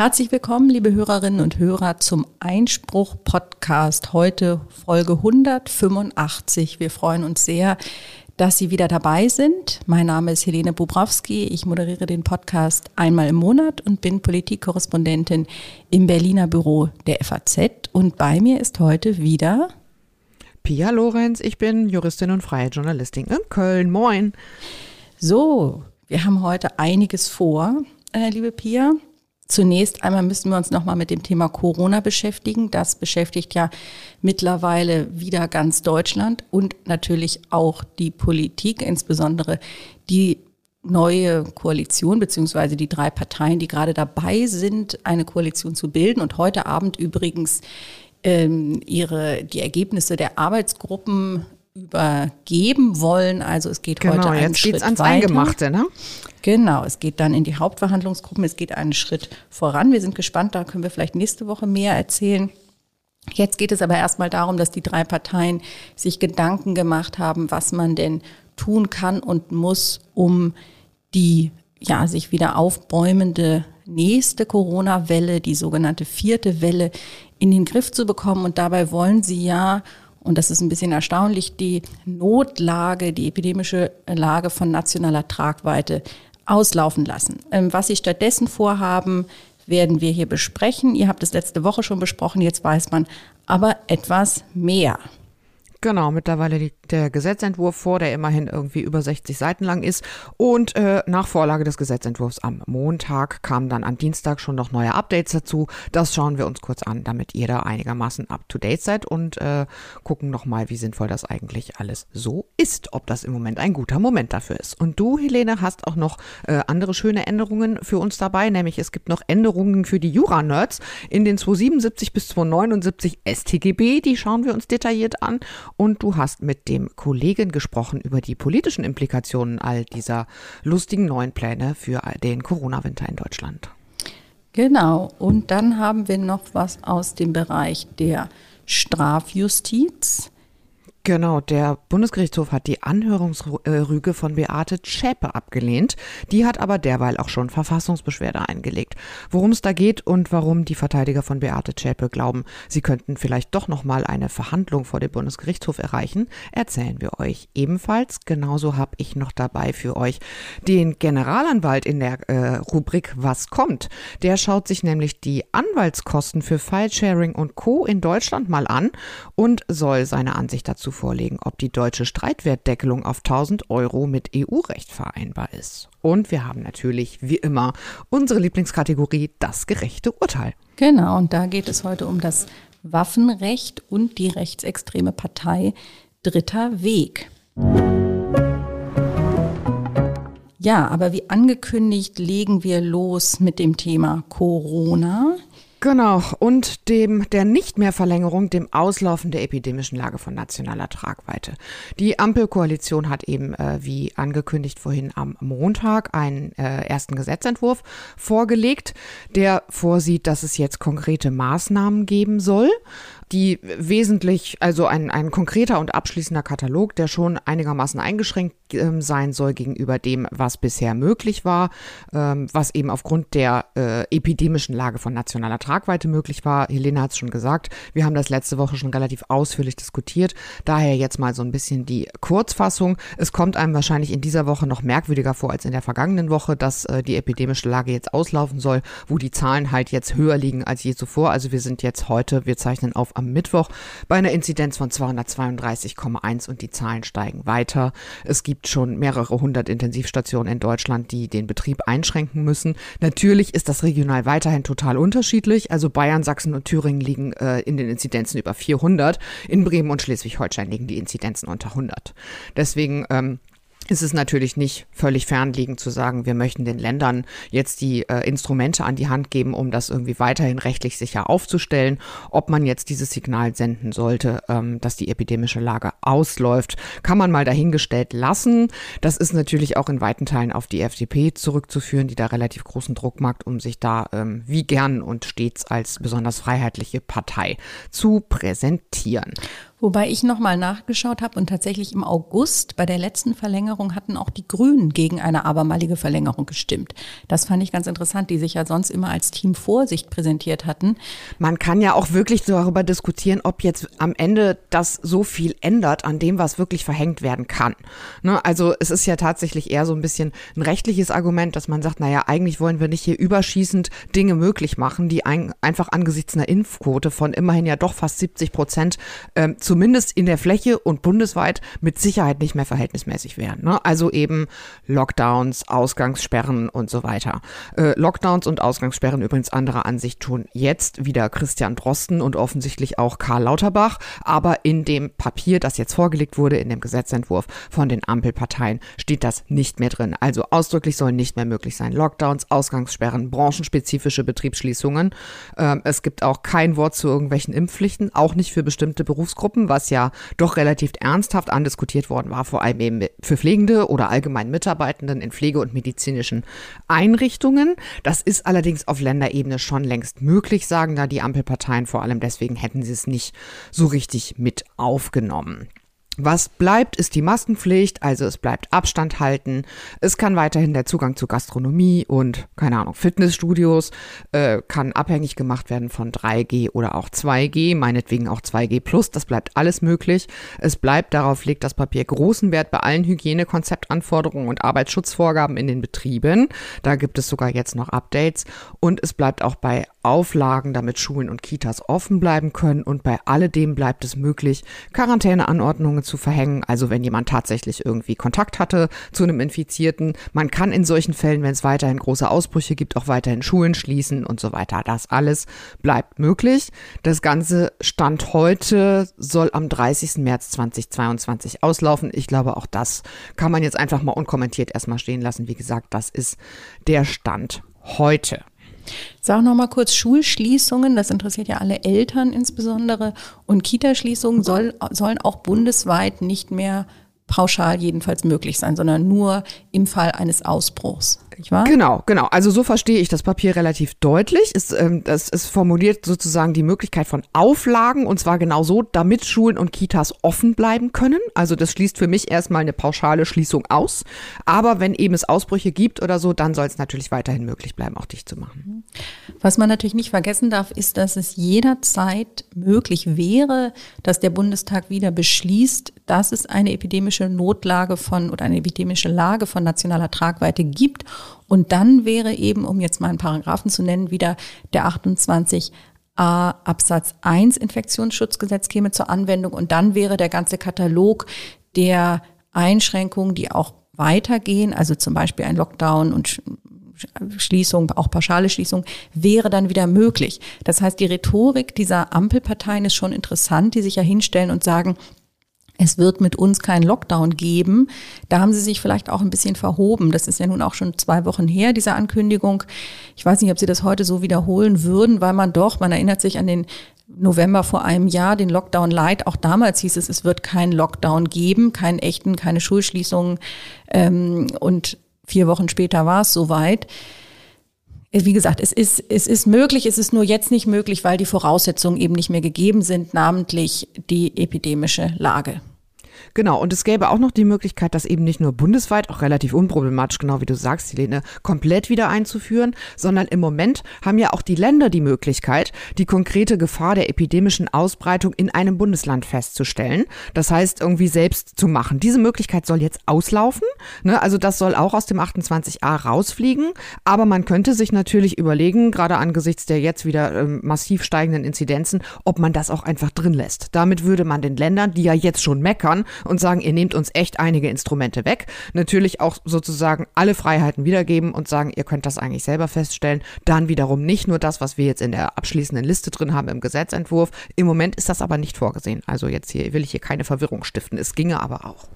Herzlich willkommen, liebe Hörerinnen und Hörer, zum Einspruch-Podcast. Heute Folge 185. Wir freuen uns sehr, dass Sie wieder dabei sind. Mein Name ist Helene Bubrowski. Ich moderiere den Podcast einmal im Monat und bin Politikkorrespondentin im Berliner Büro der FAZ. Und bei mir ist heute wieder Pia Lorenz. Ich bin Juristin und freie Journalistin in Köln. Moin. So, wir haben heute einiges vor, äh, liebe Pia. Zunächst einmal müssen wir uns nochmal mit dem Thema Corona beschäftigen. Das beschäftigt ja mittlerweile wieder ganz Deutschland und natürlich auch die Politik, insbesondere die neue Koalition beziehungsweise die drei Parteien, die gerade dabei sind, eine Koalition zu bilden und heute Abend übrigens ähm, ihre die Ergebnisse der Arbeitsgruppen übergeben wollen. Also es geht genau, heute einen jetzt Schritt geht's ans weiter. Eingemachte, ne? Genau, es geht dann in die Hauptverhandlungsgruppen, es geht einen Schritt voran. Wir sind gespannt, da können wir vielleicht nächste Woche mehr erzählen. Jetzt geht es aber erstmal darum, dass die drei Parteien sich Gedanken gemacht haben, was man denn tun kann und muss, um die ja, sich wieder aufbäumende nächste Corona-Welle, die sogenannte vierte Welle, in den Griff zu bekommen. Und dabei wollen sie ja und das ist ein bisschen erstaunlich, die Notlage, die epidemische Lage von nationaler Tragweite auslaufen lassen. Ähm, was sie stattdessen vorhaben, werden wir hier besprechen. Ihr habt es letzte Woche schon besprochen, jetzt weiß man aber etwas mehr. Genau, mittlerweile liegt der Gesetzentwurf vor, der immerhin irgendwie über 60 Seiten lang ist. Und äh, nach Vorlage des Gesetzentwurfs am Montag kamen dann am Dienstag schon noch neue Updates dazu. Das schauen wir uns kurz an, damit ihr da einigermaßen up-to-date seid und äh, gucken nochmal, wie sinnvoll das eigentlich alles so ist, ob das im Moment ein guter Moment dafür ist. Und du, Helene, hast auch noch äh, andere schöne Änderungen für uns dabei, nämlich es gibt noch Änderungen für die Jura-Nerds in den 277 bis 279 StGB, die schauen wir uns detailliert an und du hast mit dem Kollegen gesprochen über die politischen Implikationen all dieser lustigen neuen Pläne für den Corona-Winter in Deutschland. Genau. Und dann haben wir noch was aus dem Bereich der Strafjustiz. Genau, der Bundesgerichtshof hat die Anhörungsrüge von Beate Zschäpe abgelehnt. Die hat aber derweil auch schon Verfassungsbeschwerde eingelegt. Worum es da geht und warum die Verteidiger von Beate Zschäpe glauben, sie könnten vielleicht doch noch mal eine Verhandlung vor dem Bundesgerichtshof erreichen, erzählen wir euch ebenfalls. Genauso habe ich noch dabei für euch den Generalanwalt in der äh, Rubrik Was kommt. Der schaut sich nämlich die Anwaltskosten für Filesharing und Co. in Deutschland mal an und soll seine Ansicht dazu vorlegen, ob die deutsche Streitwertdeckelung auf 1000 Euro mit EU-Recht vereinbar ist. Und wir haben natürlich, wie immer, unsere Lieblingskategorie, das gerechte Urteil. Genau, und da geht es heute um das Waffenrecht und die rechtsextreme Partei Dritter Weg. Ja, aber wie angekündigt legen wir los mit dem Thema Corona. Genau, und dem der nicht mehr Verlängerung, dem Auslaufen der epidemischen Lage von nationaler Tragweite. Die Ampelkoalition hat eben, äh, wie angekündigt vorhin am Montag, einen äh, ersten Gesetzentwurf vorgelegt, der vorsieht, dass es jetzt konkrete Maßnahmen geben soll die wesentlich, also ein, ein konkreter und abschließender Katalog, der schon einigermaßen eingeschränkt ähm, sein soll gegenüber dem, was bisher möglich war, ähm, was eben aufgrund der äh, epidemischen Lage von nationaler Tragweite möglich war. Helena hat es schon gesagt, wir haben das letzte Woche schon relativ ausführlich diskutiert. Daher jetzt mal so ein bisschen die Kurzfassung. Es kommt einem wahrscheinlich in dieser Woche noch merkwürdiger vor als in der vergangenen Woche, dass äh, die epidemische Lage jetzt auslaufen soll, wo die Zahlen halt jetzt höher liegen als je zuvor. Also wir sind jetzt heute, wir zeichnen auf am Mittwoch bei einer Inzidenz von 232,1 und die Zahlen steigen weiter. Es gibt schon mehrere hundert Intensivstationen in Deutschland, die den Betrieb einschränken müssen. Natürlich ist das regional weiterhin total unterschiedlich. Also Bayern, Sachsen und Thüringen liegen äh, in den Inzidenzen über 400. In Bremen und Schleswig-Holstein liegen die Inzidenzen unter 100. Deswegen ähm, ist es natürlich nicht völlig fernliegend zu sagen, wir möchten den Ländern jetzt die äh, Instrumente an die Hand geben, um das irgendwie weiterhin rechtlich sicher aufzustellen. Ob man jetzt dieses Signal senden sollte, ähm, dass die epidemische Lage ausläuft, kann man mal dahingestellt lassen. Das ist natürlich auch in weiten Teilen auf die FDP zurückzuführen, die da relativ großen Druck macht, um sich da ähm, wie gern und stets als besonders freiheitliche Partei zu präsentieren. Wobei ich nochmal nachgeschaut habe und tatsächlich im August bei der letzten Verlängerung hatten auch die Grünen gegen eine abermalige Verlängerung gestimmt. Das fand ich ganz interessant, die sich ja sonst immer als Team Vorsicht präsentiert hatten. Man kann ja auch wirklich darüber diskutieren, ob jetzt am Ende das so viel ändert an dem, was wirklich verhängt werden kann. Ne? Also es ist ja tatsächlich eher so ein bisschen ein rechtliches Argument, dass man sagt, naja, eigentlich wollen wir nicht hier überschießend Dinge möglich machen, die ein, einfach angesichts einer Impfquote von immerhin ja doch fast 70 Prozent ähm, zumindest in der Fläche und bundesweit mit Sicherheit nicht mehr verhältnismäßig wären. Ne? Also eben Lockdowns, Ausgangssperren und so weiter. Äh, Lockdowns und Ausgangssperren übrigens anderer Ansicht tun jetzt wieder Christian Drosten und offensichtlich auch Karl Lauterbach. Aber in dem Papier, das jetzt vorgelegt wurde, in dem Gesetzentwurf von den Ampelparteien, steht das nicht mehr drin. Also ausdrücklich sollen nicht mehr möglich sein. Lockdowns, Ausgangssperren, branchenspezifische Betriebsschließungen. Ähm, es gibt auch kein Wort zu irgendwelchen Impfpflichten, auch nicht für bestimmte Berufsgruppen. Gruppen, was ja doch relativ ernsthaft andiskutiert worden war, vor allem eben für Pflegende oder allgemein Mitarbeitenden in Pflege- und medizinischen Einrichtungen. Das ist allerdings auf Länderebene schon längst möglich, sagen da die Ampelparteien. Vor allem deswegen hätten sie es nicht so richtig mit aufgenommen. Was bleibt, ist die Maskenpflicht, also es bleibt Abstand halten. Es kann weiterhin der Zugang zu Gastronomie und, keine Ahnung, Fitnessstudios äh, kann abhängig gemacht werden von 3G oder auch 2G, meinetwegen auch 2G plus, das bleibt alles möglich. Es bleibt, darauf legt das Papier großen Wert bei allen Hygienekonzeptanforderungen und Arbeitsschutzvorgaben in den Betrieben. Da gibt es sogar jetzt noch Updates. Und es bleibt auch bei Auflagen, damit Schulen und Kitas offen bleiben können. Und bei alledem bleibt es möglich, Quarantäneanordnungen zu verhängen. Also wenn jemand tatsächlich irgendwie Kontakt hatte zu einem Infizierten. Man kann in solchen Fällen, wenn es weiterhin große Ausbrüche gibt, auch weiterhin Schulen schließen und so weiter. Das alles bleibt möglich. Das Ganze Stand heute soll am 30. März 2022 auslaufen. Ich glaube, auch das kann man jetzt einfach mal unkommentiert erstmal stehen lassen. Wie gesagt, das ist der Stand heute. Sag noch mal kurz Schulschließungen, das interessiert ja alle Eltern insbesondere. Und Kitaschließungen soll, sollen auch bundesweit nicht mehr pauschal jedenfalls möglich sein, sondern nur im Fall eines Ausbruchs nicht wahr? Genau, genau. Also so verstehe ich das Papier relativ deutlich. Es, ähm, das, es formuliert sozusagen die Möglichkeit von Auflagen und zwar genau so, damit Schulen und Kitas offen bleiben können. Also das schließt für mich erstmal eine pauschale Schließung aus. Aber wenn eben es Ausbrüche gibt oder so, dann soll es natürlich weiterhin möglich bleiben, auch dicht zu machen. Was man natürlich nicht vergessen darf, ist, dass es jederzeit möglich wäre, dass der Bundestag wieder beschließt, dass es eine epidemische Notlage von oder eine epidemische Lage von nationaler Tragweite gibt und dann wäre eben, um jetzt mal einen Paragraphen zu nennen, wieder der 28 A Absatz 1 Infektionsschutzgesetz käme zur Anwendung und dann wäre der ganze Katalog der Einschränkungen, die auch weitergehen, also zum Beispiel ein Lockdown und Schließung, auch pauschale Schließung, wäre dann wieder möglich. Das heißt, die Rhetorik dieser Ampelparteien ist schon interessant, die sich ja hinstellen und sagen, es wird mit uns keinen Lockdown geben. Da haben sie sich vielleicht auch ein bisschen verhoben. Das ist ja nun auch schon zwei Wochen her, diese Ankündigung. Ich weiß nicht, ob sie das heute so wiederholen würden, weil man doch, man erinnert sich an den November vor einem Jahr, den Lockdown Light. Auch damals hieß es, es wird keinen Lockdown geben, keinen echten, keine Schulschließungen. Ähm, und vier Wochen später war es soweit wie gesagt, es ist, es ist möglich, es ist nur jetzt nicht möglich, weil die Voraussetzungen eben nicht mehr gegeben sind, namentlich die epidemische Lage. Genau, und es gäbe auch noch die Möglichkeit, das eben nicht nur bundesweit, auch relativ unproblematisch, genau wie du sagst, Helene, komplett wieder einzuführen, sondern im Moment haben ja auch die Länder die Möglichkeit, die konkrete Gefahr der epidemischen Ausbreitung in einem Bundesland festzustellen. Das heißt, irgendwie selbst zu machen. Diese Möglichkeit soll jetzt auslaufen. Ne? Also das soll auch aus dem 28a rausfliegen. Aber man könnte sich natürlich überlegen, gerade angesichts der jetzt wieder ähm, massiv steigenden Inzidenzen, ob man das auch einfach drin lässt. Damit würde man den Ländern, die ja jetzt schon meckern, und sagen, ihr nehmt uns echt einige Instrumente weg. Natürlich auch sozusagen alle Freiheiten wiedergeben und sagen, ihr könnt das eigentlich selber feststellen. Dann wiederum nicht nur das, was wir jetzt in der abschließenden Liste drin haben im Gesetzentwurf. Im Moment ist das aber nicht vorgesehen. Also jetzt hier will ich hier keine Verwirrung stiften. Es ginge aber auch.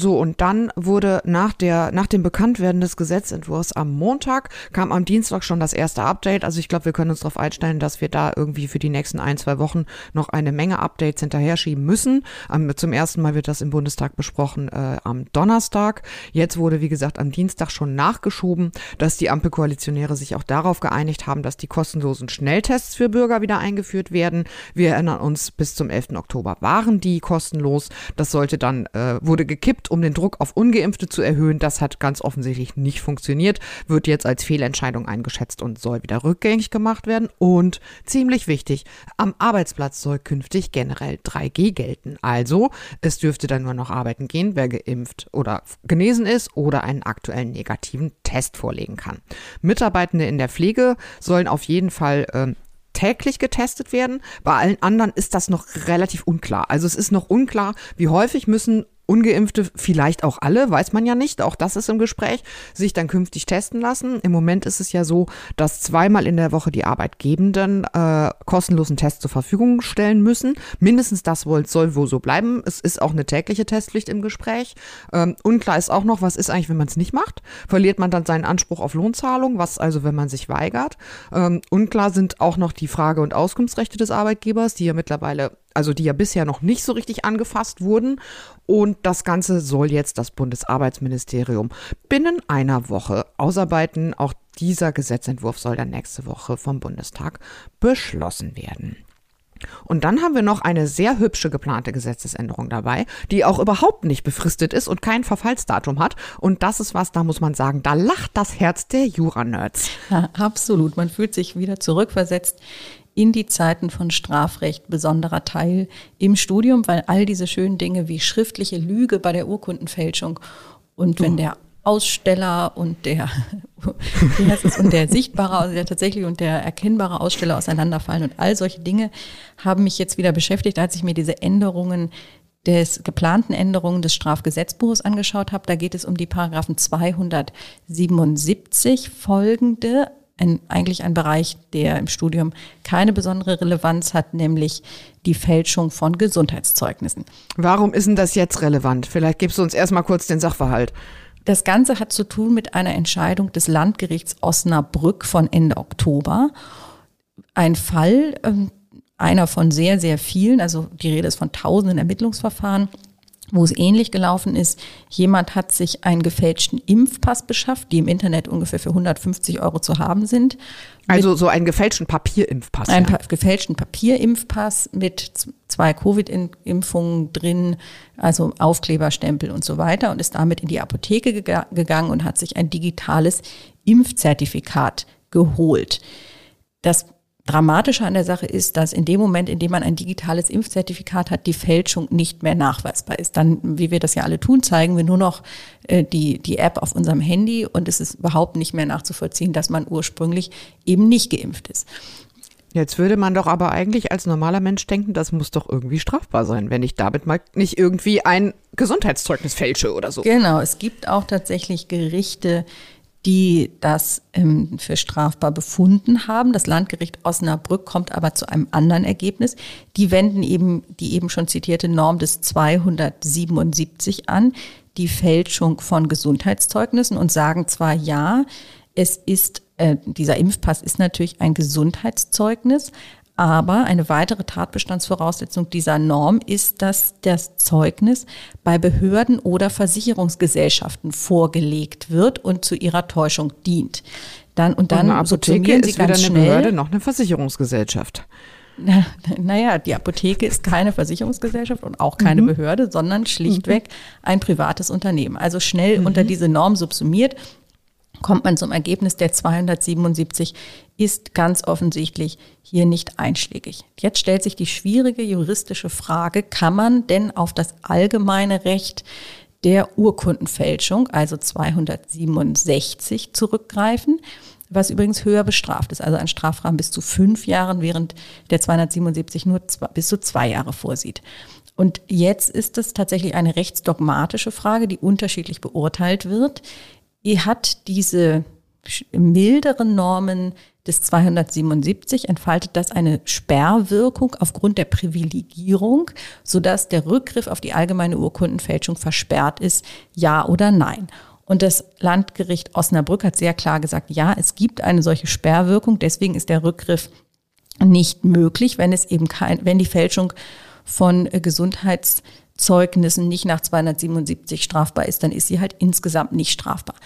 So, und dann wurde nach der, nach dem Bekanntwerden des Gesetzentwurfs am Montag, kam am Dienstag schon das erste Update. Also ich glaube, wir können uns darauf einstellen, dass wir da irgendwie für die nächsten ein, zwei Wochen noch eine Menge Updates hinterher schieben müssen. Um, zum ersten Mal wird das im Bundestag besprochen äh, am Donnerstag. Jetzt wurde, wie gesagt, am Dienstag schon nachgeschoben, dass die Ampelkoalitionäre sich auch darauf geeinigt haben, dass die kostenlosen Schnelltests für Bürger wieder eingeführt werden. Wir erinnern uns, bis zum 11. Oktober waren die kostenlos. Das sollte dann, äh, wurde gekippt um den Druck auf Ungeimpfte zu erhöhen. Das hat ganz offensichtlich nicht funktioniert, wird jetzt als Fehlentscheidung eingeschätzt und soll wieder rückgängig gemacht werden. Und ziemlich wichtig, am Arbeitsplatz soll künftig generell 3G gelten. Also, es dürfte dann nur noch arbeiten gehen, wer geimpft oder genesen ist oder einen aktuellen negativen Test vorlegen kann. Mitarbeitende in der Pflege sollen auf jeden Fall äh, täglich getestet werden. Bei allen anderen ist das noch relativ unklar. Also es ist noch unklar, wie häufig müssen Ungeimpfte, vielleicht auch alle, weiß man ja nicht, auch das ist im Gespräch, sich dann künftig testen lassen. Im Moment ist es ja so, dass zweimal in der Woche die Arbeitgebenden äh, kostenlosen Test zur Verfügung stellen müssen. Mindestens das soll wohl so bleiben. Es ist auch eine tägliche Testpflicht im Gespräch. Ähm, unklar ist auch noch, was ist eigentlich, wenn man es nicht macht? Verliert man dann seinen Anspruch auf Lohnzahlung? Was also, wenn man sich weigert? Ähm, unklar sind auch noch die Frage- und Auskunftsrechte des Arbeitgebers, die ja mittlerweile also die ja bisher noch nicht so richtig angefasst wurden. Und das Ganze soll jetzt das Bundesarbeitsministerium binnen einer Woche ausarbeiten. Auch dieser Gesetzentwurf soll dann nächste Woche vom Bundestag beschlossen werden. Und dann haben wir noch eine sehr hübsche geplante Gesetzesänderung dabei, die auch überhaupt nicht befristet ist und kein Verfallsdatum hat. Und das ist was, da muss man sagen, da lacht das Herz der Jura-Nerds. Ja, absolut. Man fühlt sich wieder zurückversetzt in die Zeiten von Strafrecht besonderer Teil im Studium, weil all diese schönen Dinge wie schriftliche Lüge bei der Urkundenfälschung und wenn der Aussteller und der, wie heißt es, und der sichtbare, also der tatsächlich und der erkennbare Aussteller auseinanderfallen und all solche Dinge haben mich jetzt wieder beschäftigt, als ich mir diese Änderungen des geplanten Änderungen des Strafgesetzbuches angeschaut habe. Da geht es um die Paragraphen 277 folgende ein, eigentlich ein Bereich, der im Studium keine besondere Relevanz hat, nämlich die Fälschung von Gesundheitszeugnissen. Warum ist denn das jetzt relevant? Vielleicht gibst du uns erstmal kurz den Sachverhalt. Das Ganze hat zu tun mit einer Entscheidung des Landgerichts Osnabrück von Ende Oktober. Ein Fall, ähm, einer von sehr, sehr vielen, also die Rede ist von tausenden Ermittlungsverfahren, wo es ähnlich gelaufen ist. Jemand hat sich einen gefälschten Impfpass beschafft, die im Internet ungefähr für 150 Euro zu haben sind. Also so einen gefälschten Papierimpfpass. Einen ja. pa gefälschten Papierimpfpass mit zwei Covid-Impfungen drin, also Aufkleberstempel und so weiter und ist damit in die Apotheke geg gegangen und hat sich ein digitales Impfzertifikat geholt. Das Dramatische an der Sache ist, dass in dem Moment, in dem man ein digitales Impfzertifikat hat, die Fälschung nicht mehr nachweisbar ist. Dann, wie wir das ja alle tun, zeigen wir nur noch äh, die, die App auf unserem Handy und es ist überhaupt nicht mehr nachzuvollziehen, dass man ursprünglich eben nicht geimpft ist. Jetzt würde man doch aber eigentlich als normaler Mensch denken, das muss doch irgendwie strafbar sein, wenn ich damit mal nicht irgendwie ein Gesundheitszeugnis fälsche oder so. Genau, es gibt auch tatsächlich Gerichte, die das ähm, für strafbar befunden haben. Das Landgericht Osnabrück kommt aber zu einem anderen Ergebnis. Die wenden eben die eben schon zitierte Norm des 277 an, die Fälschung von Gesundheitszeugnissen und sagen zwar ja, es ist äh, dieser Impfpass ist natürlich ein Gesundheitszeugnis, aber eine weitere Tatbestandsvoraussetzung dieser Norm ist, dass das Zeugnis bei Behörden oder Versicherungsgesellschaften vorgelegt wird und zu ihrer Täuschung dient. Dann, und dann und eine Apotheke ist weder eine Behörde noch eine Versicherungsgesellschaft. Na, naja, die Apotheke ist keine Versicherungsgesellschaft und auch keine mhm. Behörde, sondern schlichtweg mhm. ein privates Unternehmen. Also schnell mhm. unter diese Norm subsumiert kommt man zum Ergebnis, der 277 ist ganz offensichtlich hier nicht einschlägig. Jetzt stellt sich die schwierige juristische Frage, kann man denn auf das allgemeine Recht der Urkundenfälschung, also 267, zurückgreifen, was übrigens höher bestraft ist, also ein Strafrahmen bis zu fünf Jahren, während der 277 nur zwei, bis zu zwei Jahre vorsieht. Und jetzt ist es tatsächlich eine rechtsdogmatische Frage, die unterschiedlich beurteilt wird. Hat diese milderen Normen des 277 entfaltet das eine Sperrwirkung aufgrund der Privilegierung, sodass der Rückgriff auf die allgemeine Urkundenfälschung versperrt ist, ja oder nein. Und das Landgericht Osnabrück hat sehr klar gesagt, ja, es gibt eine solche Sperrwirkung, deswegen ist der Rückgriff nicht möglich, wenn es eben kein, wenn die Fälschung von äh, Gesundheitszeugnissen nicht nach 277 strafbar ist, dann ist sie halt insgesamt nicht strafbar.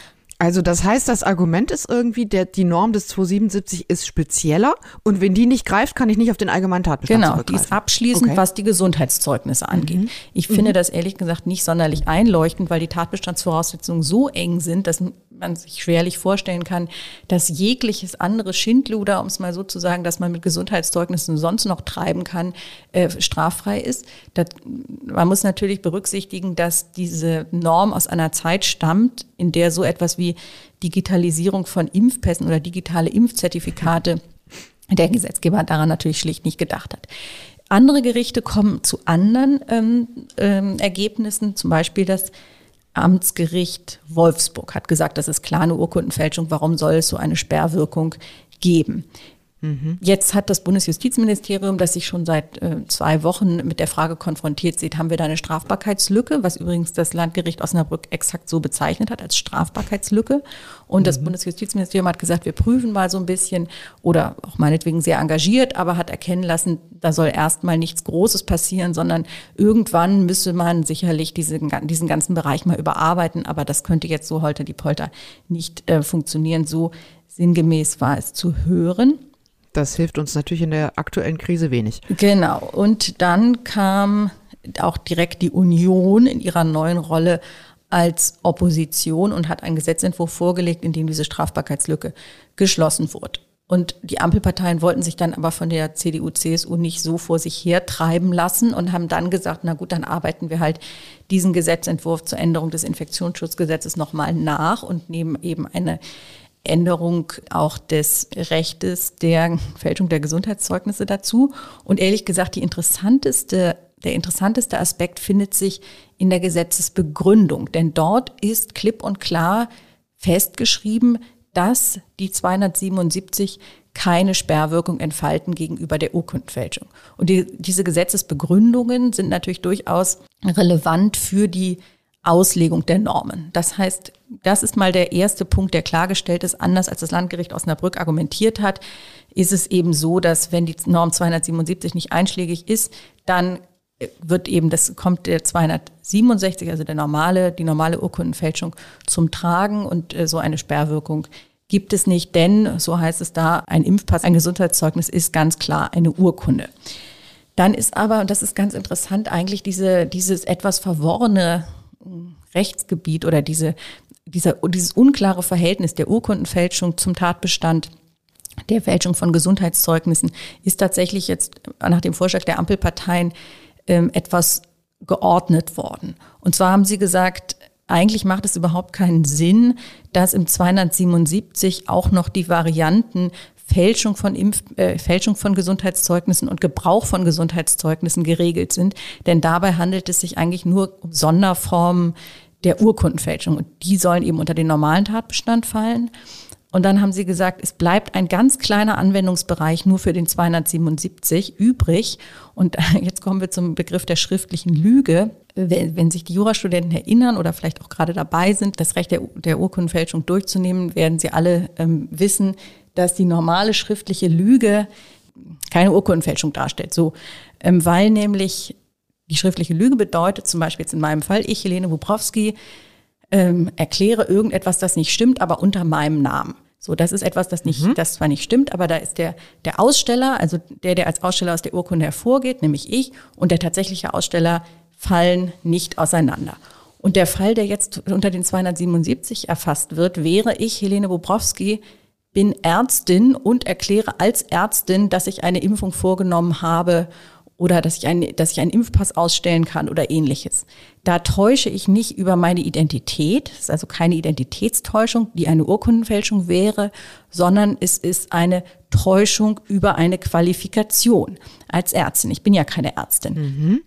Also das heißt, das Argument ist irgendwie, der, die Norm des 277 ist spezieller und wenn die nicht greift, kann ich nicht auf den allgemeinen Tatbestand Genau, die ist abschließend, okay. was die Gesundheitszeugnisse angeht. Mhm. Ich mhm. finde das ehrlich gesagt nicht sonderlich einleuchtend, weil die Tatbestandsvoraussetzungen so eng sind, dass man sich schwerlich vorstellen kann, dass jegliches andere Schindluder, um es mal so zu sagen, dass man mit Gesundheitszeugnissen sonst noch treiben kann, äh, straffrei ist. Das, man muss natürlich berücksichtigen, dass diese Norm aus einer Zeit stammt, in der so etwas wie Digitalisierung von Impfpässen oder digitale Impfzertifikate der Gesetzgeber daran natürlich schlicht nicht gedacht hat. Andere Gerichte kommen zu anderen ähm, ähm, Ergebnissen, zum Beispiel das Amtsgericht Wolfsburg hat gesagt, das ist klar eine Urkundenfälschung, warum soll es so eine Sperrwirkung geben? Mhm. Jetzt hat das Bundesjustizministerium, das sich schon seit äh, zwei Wochen mit der Frage konfrontiert sieht, haben wir da eine Strafbarkeitslücke, was übrigens das Landgericht Osnabrück exakt so bezeichnet hat als Strafbarkeitslücke. Und mhm. das Bundesjustizministerium hat gesagt, wir prüfen mal so ein bisschen oder auch meinetwegen sehr engagiert, aber hat erkennen lassen, da soll erstmal nichts Großes passieren, sondern irgendwann müsse man sicherlich diese, diesen ganzen Bereich mal überarbeiten. Aber das könnte jetzt so heute die Polter nicht äh, funktionieren. So sinngemäß war es zu hören. Das hilft uns natürlich in der aktuellen Krise wenig. Genau. Und dann kam auch direkt die Union in ihrer neuen Rolle als Opposition und hat einen Gesetzentwurf vorgelegt, in dem diese Strafbarkeitslücke geschlossen wurde. Und die Ampelparteien wollten sich dann aber von der CDU, CSU nicht so vor sich hertreiben lassen und haben dann gesagt, na gut, dann arbeiten wir halt diesen Gesetzentwurf zur Änderung des Infektionsschutzgesetzes nochmal nach und nehmen eben eine Änderung auch des Rechtes der Fälschung der Gesundheitszeugnisse dazu. Und ehrlich gesagt, die interessanteste, der interessanteste Aspekt findet sich in der Gesetzesbegründung. Denn dort ist klipp und klar festgeschrieben, dass die 277 keine Sperrwirkung entfalten gegenüber der Urkundenfälschung. Und die, diese Gesetzesbegründungen sind natürlich durchaus relevant für die Auslegung der Normen. Das heißt, das ist mal der erste Punkt, der klargestellt ist. Anders als das Landgericht Osnabrück argumentiert hat, ist es eben so, dass wenn die Norm 277 nicht einschlägig ist, dann wird eben, das kommt der 267, also der normale, die normale Urkundenfälschung zum Tragen und äh, so eine Sperrwirkung gibt es nicht, denn, so heißt es da, ein Impfpass, ein Gesundheitszeugnis ist ganz klar eine Urkunde. Dann ist aber, und das ist ganz interessant, eigentlich diese, dieses etwas verworrene Rechtsgebiet oder diese, dieser, dieses unklare Verhältnis der Urkundenfälschung zum Tatbestand der Fälschung von Gesundheitszeugnissen ist tatsächlich jetzt nach dem Vorschlag der Ampelparteien ähm, etwas geordnet worden. Und zwar haben sie gesagt, eigentlich macht es überhaupt keinen Sinn, dass im 277 auch noch die Varianten Fälschung von Impf, äh, Fälschung von Gesundheitszeugnissen und Gebrauch von Gesundheitszeugnissen geregelt sind. Denn dabei handelt es sich eigentlich nur um Sonderformen der Urkundenfälschung und die sollen eben unter den normalen Tatbestand fallen. Und dann haben sie gesagt, es bleibt ein ganz kleiner Anwendungsbereich nur für den 277 übrig. Und jetzt kommen wir zum Begriff der schriftlichen Lüge. Wenn, wenn sich die Jurastudenten erinnern oder vielleicht auch gerade dabei sind, das Recht der, der Urkundenfälschung durchzunehmen, werden sie alle ähm, wissen, dass die normale schriftliche Lüge keine Urkundenfälschung darstellt. So, ähm, weil nämlich die schriftliche Lüge bedeutet, zum Beispiel jetzt in meinem Fall, ich, Helene Wubrowski, ähm, erkläre irgendetwas, das nicht stimmt, aber unter meinem Namen. So, das ist etwas, das nicht, mhm. das zwar nicht stimmt, aber da ist der, der Aussteller, also der, der als Aussteller aus der Urkunde hervorgeht, nämlich ich, und der tatsächliche Aussteller fallen nicht auseinander. Und der Fall, der jetzt unter den 277 erfasst wird, wäre ich, Helene Bobrowski, bin Ärztin und erkläre als Ärztin, dass ich eine Impfung vorgenommen habe oder dass ich, ein, dass ich einen Impfpass ausstellen kann oder ähnliches. Da täusche ich nicht über meine Identität, das ist also keine Identitätstäuschung, die eine Urkundenfälschung wäre, sondern es ist eine Täuschung über eine Qualifikation als Ärztin. Ich bin ja keine Ärztin. Mhm.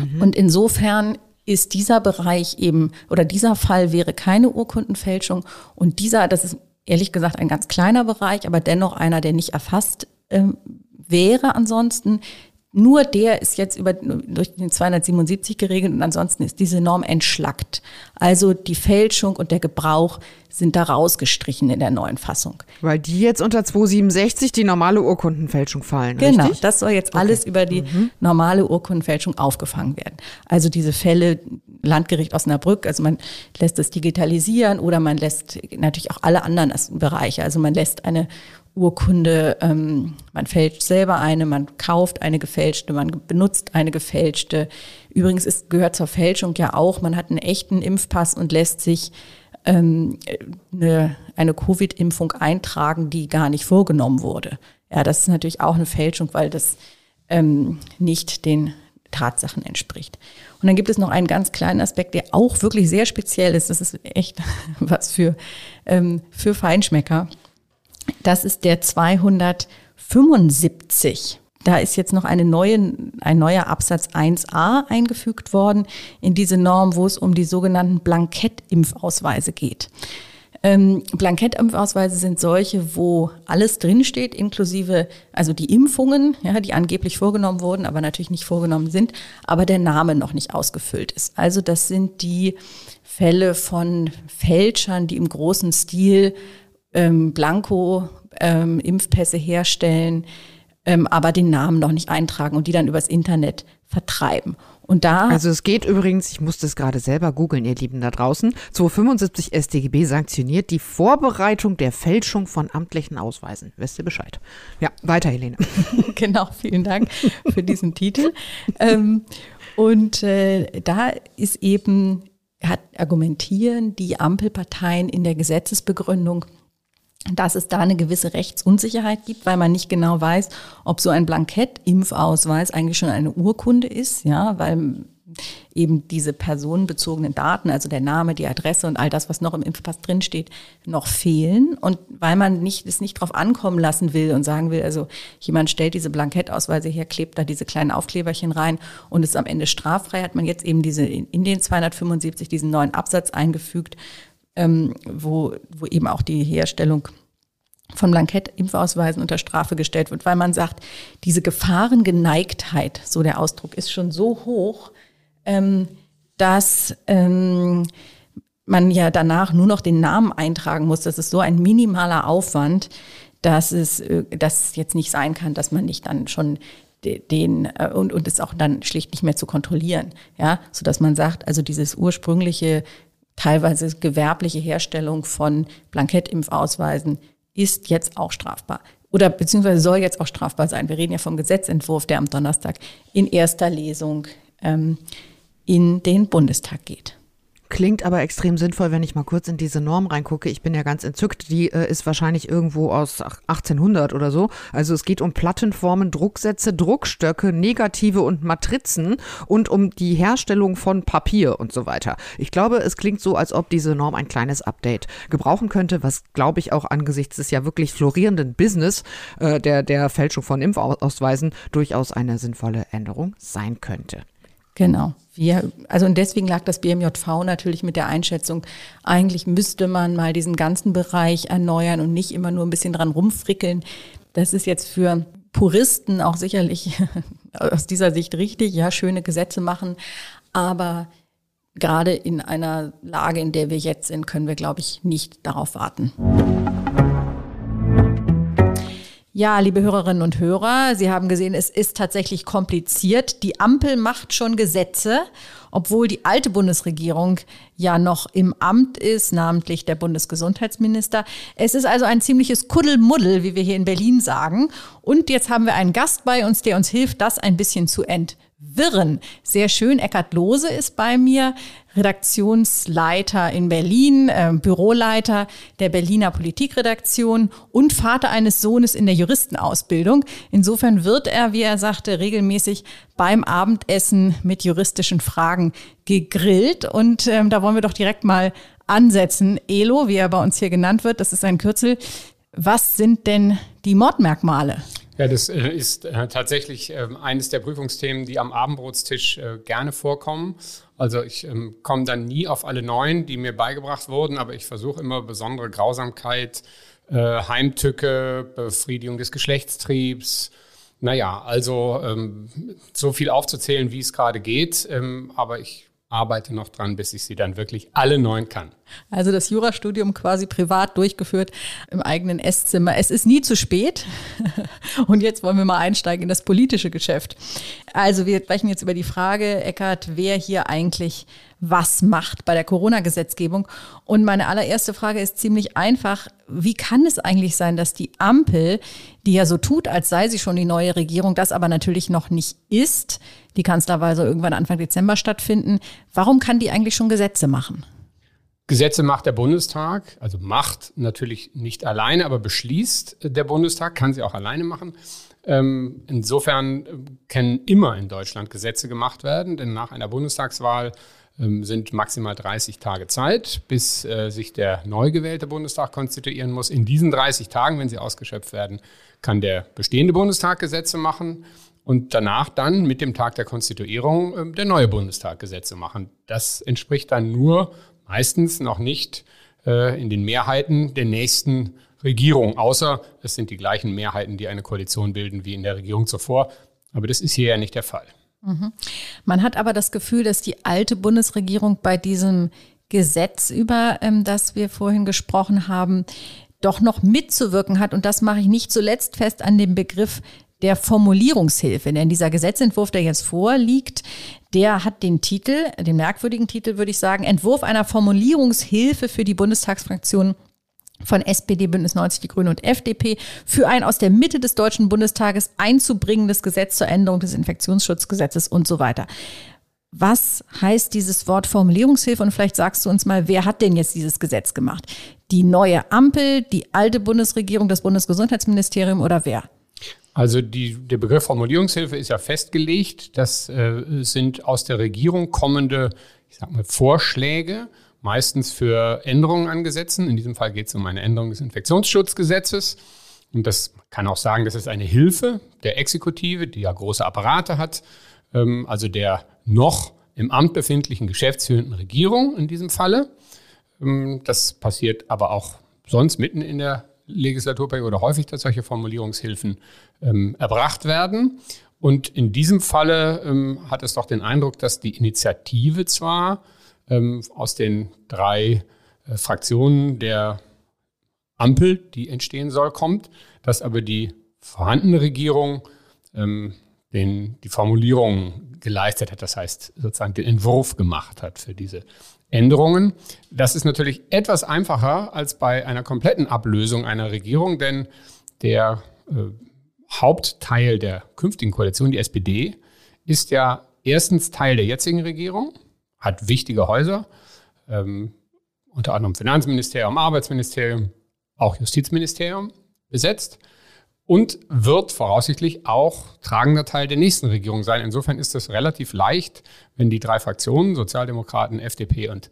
Mhm. Und insofern ist dieser Bereich eben oder dieser Fall wäre keine Urkundenfälschung und dieser, das ist ehrlich gesagt ein ganz kleiner Bereich, aber dennoch einer, der nicht erfasst ähm, wäre ansonsten. Nur der ist jetzt über, durch den 277 geregelt und ansonsten ist diese Norm entschlackt. Also die Fälschung und der Gebrauch sind da rausgestrichen in der neuen Fassung. Weil die jetzt unter 267 die normale Urkundenfälschung fallen, Genau, richtig? das soll jetzt alles über die mhm. normale Urkundenfälschung aufgefangen werden. Also diese Fälle, Landgericht Osnabrück, also man lässt es digitalisieren oder man lässt natürlich auch alle anderen Bereiche. Also man lässt eine Urkunde, ähm, man fälscht selber eine, man kauft eine gefälschte, man benutzt eine gefälschte. Übrigens ist, gehört zur Fälschung ja auch, man hat einen echten Impfpass und lässt sich ähm, eine, eine Covid-Impfung eintragen, die gar nicht vorgenommen wurde. Ja, das ist natürlich auch eine Fälschung, weil das ähm, nicht den Tatsachen entspricht. Und dann gibt es noch einen ganz kleinen Aspekt, der auch wirklich sehr speziell ist. Das ist echt was für, ähm, für Feinschmecker. Das ist der 275. Da ist jetzt noch eine neue, ein neuer Absatz 1a eingefügt worden in diese Norm, wo es um die sogenannten Blankettimpfausweise geht. Ähm, Blankettimpfausweise sind solche, wo alles drinsteht, inklusive, also die Impfungen, ja, die angeblich vorgenommen wurden, aber natürlich nicht vorgenommen sind, aber der Name noch nicht ausgefüllt ist. Also das sind die Fälle von Fälschern, die im großen Stil ähm, Blanko-Impfpässe ähm, herstellen, ähm, aber den Namen noch nicht eintragen und die dann übers Internet vertreiben. Und da also es geht übrigens, ich musste es gerade selber googeln, ihr Lieben da draußen, 275 StGB sanktioniert die Vorbereitung der Fälschung von amtlichen Ausweisen. Wisst ihr Bescheid? Ja, weiter, Helene. genau, vielen Dank für diesen Titel. Ähm, und äh, da ist eben, hat argumentieren die Ampelparteien in der Gesetzesbegründung, dass es da eine gewisse Rechtsunsicherheit gibt, weil man nicht genau weiß, ob so ein Blankett-Impfausweis eigentlich schon eine Urkunde ist, ja, weil eben diese personenbezogenen Daten, also der Name, die Adresse und all das, was noch im Impfpass drinsteht, noch fehlen. Und weil man nicht, es nicht drauf ankommen lassen will und sagen will, also jemand stellt diese Blankettausweise her, klebt da diese kleinen Aufkleberchen rein und ist am Ende straffrei, hat man jetzt eben diese in den 275 diesen neuen Absatz eingefügt, ähm, wo, wo eben auch die Herstellung von Blankett-Impfausweisen unter Strafe gestellt wird, weil man sagt, diese Gefahrengeneigtheit, so der Ausdruck, ist schon so hoch, ähm, dass ähm, man ja danach nur noch den Namen eintragen muss. Das ist so ein minimaler Aufwand, dass es, äh, dass es jetzt nicht sein kann, dass man nicht dann schon den äh, und und es auch dann schlicht nicht mehr zu kontrollieren, ja, so man sagt, also dieses ursprüngliche teilweise gewerbliche Herstellung von Blankettimpfausweisen ist jetzt auch strafbar. Oder beziehungsweise soll jetzt auch strafbar sein. Wir reden ja vom Gesetzentwurf, der am Donnerstag in erster Lesung ähm, in den Bundestag geht. Klingt aber extrem sinnvoll, wenn ich mal kurz in diese Norm reingucke. Ich bin ja ganz entzückt. Die äh, ist wahrscheinlich irgendwo aus 1800 oder so. Also es geht um Plattenformen, Drucksätze, Druckstöcke, Negative und Matrizen und um die Herstellung von Papier und so weiter. Ich glaube, es klingt so, als ob diese Norm ein kleines Update gebrauchen könnte, was glaube ich auch angesichts des ja wirklich florierenden Business äh, der, der Fälschung von Impfausweisen durchaus eine sinnvolle Änderung sein könnte. Genau. Wir, also und deswegen lag das BMJV natürlich mit der Einschätzung, eigentlich müsste man mal diesen ganzen Bereich erneuern und nicht immer nur ein bisschen dran rumfrickeln. Das ist jetzt für Puristen auch sicherlich aus dieser Sicht richtig, ja, schöne Gesetze machen. Aber gerade in einer Lage, in der wir jetzt sind, können wir, glaube ich, nicht darauf warten. Ja, liebe Hörerinnen und Hörer, Sie haben gesehen, es ist tatsächlich kompliziert. Die Ampel macht schon Gesetze, obwohl die alte Bundesregierung ja noch im Amt ist, namentlich der Bundesgesundheitsminister. Es ist also ein ziemliches Kuddelmuddel, wie wir hier in Berlin sagen. Und jetzt haben wir einen Gast bei uns, der uns hilft, das ein bisschen zu entwickeln Wirren. Sehr schön. Eckart Lose ist bei mir, Redaktionsleiter in Berlin, äh, Büroleiter der Berliner Politikredaktion und Vater eines Sohnes in der Juristenausbildung. Insofern wird er, wie er sagte, regelmäßig beim Abendessen mit juristischen Fragen gegrillt. Und ähm, da wollen wir doch direkt mal ansetzen. ELO, wie er bei uns hier genannt wird, das ist ein Kürzel. Was sind denn die Mordmerkmale? Ja, das äh, ist äh, tatsächlich ähm, eines der Prüfungsthemen, die am Abendbrotstisch äh, gerne vorkommen. Also ich ähm, komme dann nie auf alle neun, die mir beigebracht wurden, aber ich versuche immer besondere Grausamkeit, Heimtücke, Befriedigung des Geschlechtstriebs, naja, also ähm, so viel aufzuzählen, wie es gerade geht, aber ich arbeite noch dran, bis ich sie dann wirklich alle neun kann. Also das Jurastudium quasi privat durchgeführt im eigenen Esszimmer. Es ist nie zu spät. Und jetzt wollen wir mal einsteigen in das politische Geschäft. Also wir sprechen jetzt über die Frage, Eckert, wer hier eigentlich was macht bei der Corona-Gesetzgebung. Und meine allererste Frage ist ziemlich einfach. Wie kann es eigentlich sein, dass die Ampel, die ja so tut, als sei sie schon die neue Regierung, das aber natürlich noch nicht ist, die Kanzlerwahl soll irgendwann Anfang Dezember stattfinden, warum kann die eigentlich schon Gesetze machen? Gesetze macht der Bundestag, also macht natürlich nicht alleine, aber beschließt der Bundestag, kann sie auch alleine machen. Ähm, insofern äh, können immer in Deutschland Gesetze gemacht werden, denn nach einer Bundestagswahl ähm, sind maximal 30 Tage Zeit, bis äh, sich der neu gewählte Bundestag konstituieren muss. In diesen 30 Tagen, wenn sie ausgeschöpft werden, kann der bestehende Bundestag Gesetze machen und danach dann mit dem Tag der Konstituierung äh, der neue Bundestag Gesetze machen. Das entspricht dann nur meistens noch nicht äh, in den Mehrheiten der nächsten Regierung, außer es sind die gleichen Mehrheiten, die eine Koalition bilden wie in der Regierung zuvor. Aber das ist hier ja nicht der Fall. Mhm. Man hat aber das Gefühl, dass die alte Bundesregierung bei diesem Gesetz, über ähm, das wir vorhin gesprochen haben, doch noch mitzuwirken hat. Und das mache ich nicht zuletzt fest an dem Begriff der Formulierungshilfe. Denn dieser Gesetzentwurf, der jetzt vorliegt, der hat den Titel, den merkwürdigen Titel würde ich sagen, Entwurf einer Formulierungshilfe für die Bundestagsfraktion von SPD, Bündnis 90, die Grünen und FDP für ein aus der Mitte des Deutschen Bundestages einzubringendes Gesetz zur Änderung des Infektionsschutzgesetzes und so weiter. Was heißt dieses Wort Formulierungshilfe? Und vielleicht sagst du uns mal, wer hat denn jetzt dieses Gesetz gemacht? Die neue Ampel, die alte Bundesregierung, das Bundesgesundheitsministerium oder wer? Also die, der Begriff Formulierungshilfe ist ja festgelegt. Das äh, sind aus der Regierung kommende, ich sag mal, Vorschläge meistens für Änderungen an Gesetzen. In diesem Fall geht es um eine Änderung des Infektionsschutzgesetzes. Und das kann auch sagen, das ist eine Hilfe der Exekutive, die ja große Apparate hat, ähm, also der noch im Amt befindlichen geschäftsführenden Regierung in diesem Falle. Ähm, das passiert aber auch sonst mitten in der Legislaturperiode häufig, dass solche Formulierungshilfen ähm, erbracht werden. Und in diesem Falle ähm, hat es doch den Eindruck, dass die Initiative zwar ähm, aus den drei äh, Fraktionen der Ampel, die entstehen soll, kommt, dass aber die vorhandene Regierung ähm, den, die Formulierung geleistet hat, das heißt sozusagen den Entwurf gemacht hat für diese Änderungen. Das ist natürlich etwas einfacher als bei einer kompletten Ablösung einer Regierung, denn der äh, Hauptteil der künftigen Koalition, die SPD, ist ja erstens Teil der jetzigen Regierung hat wichtige Häuser, ähm, unter anderem Finanzministerium, Arbeitsministerium, auch Justizministerium besetzt und wird voraussichtlich auch tragender Teil der nächsten Regierung sein. Insofern ist es relativ leicht, wenn die drei Fraktionen, Sozialdemokraten, FDP und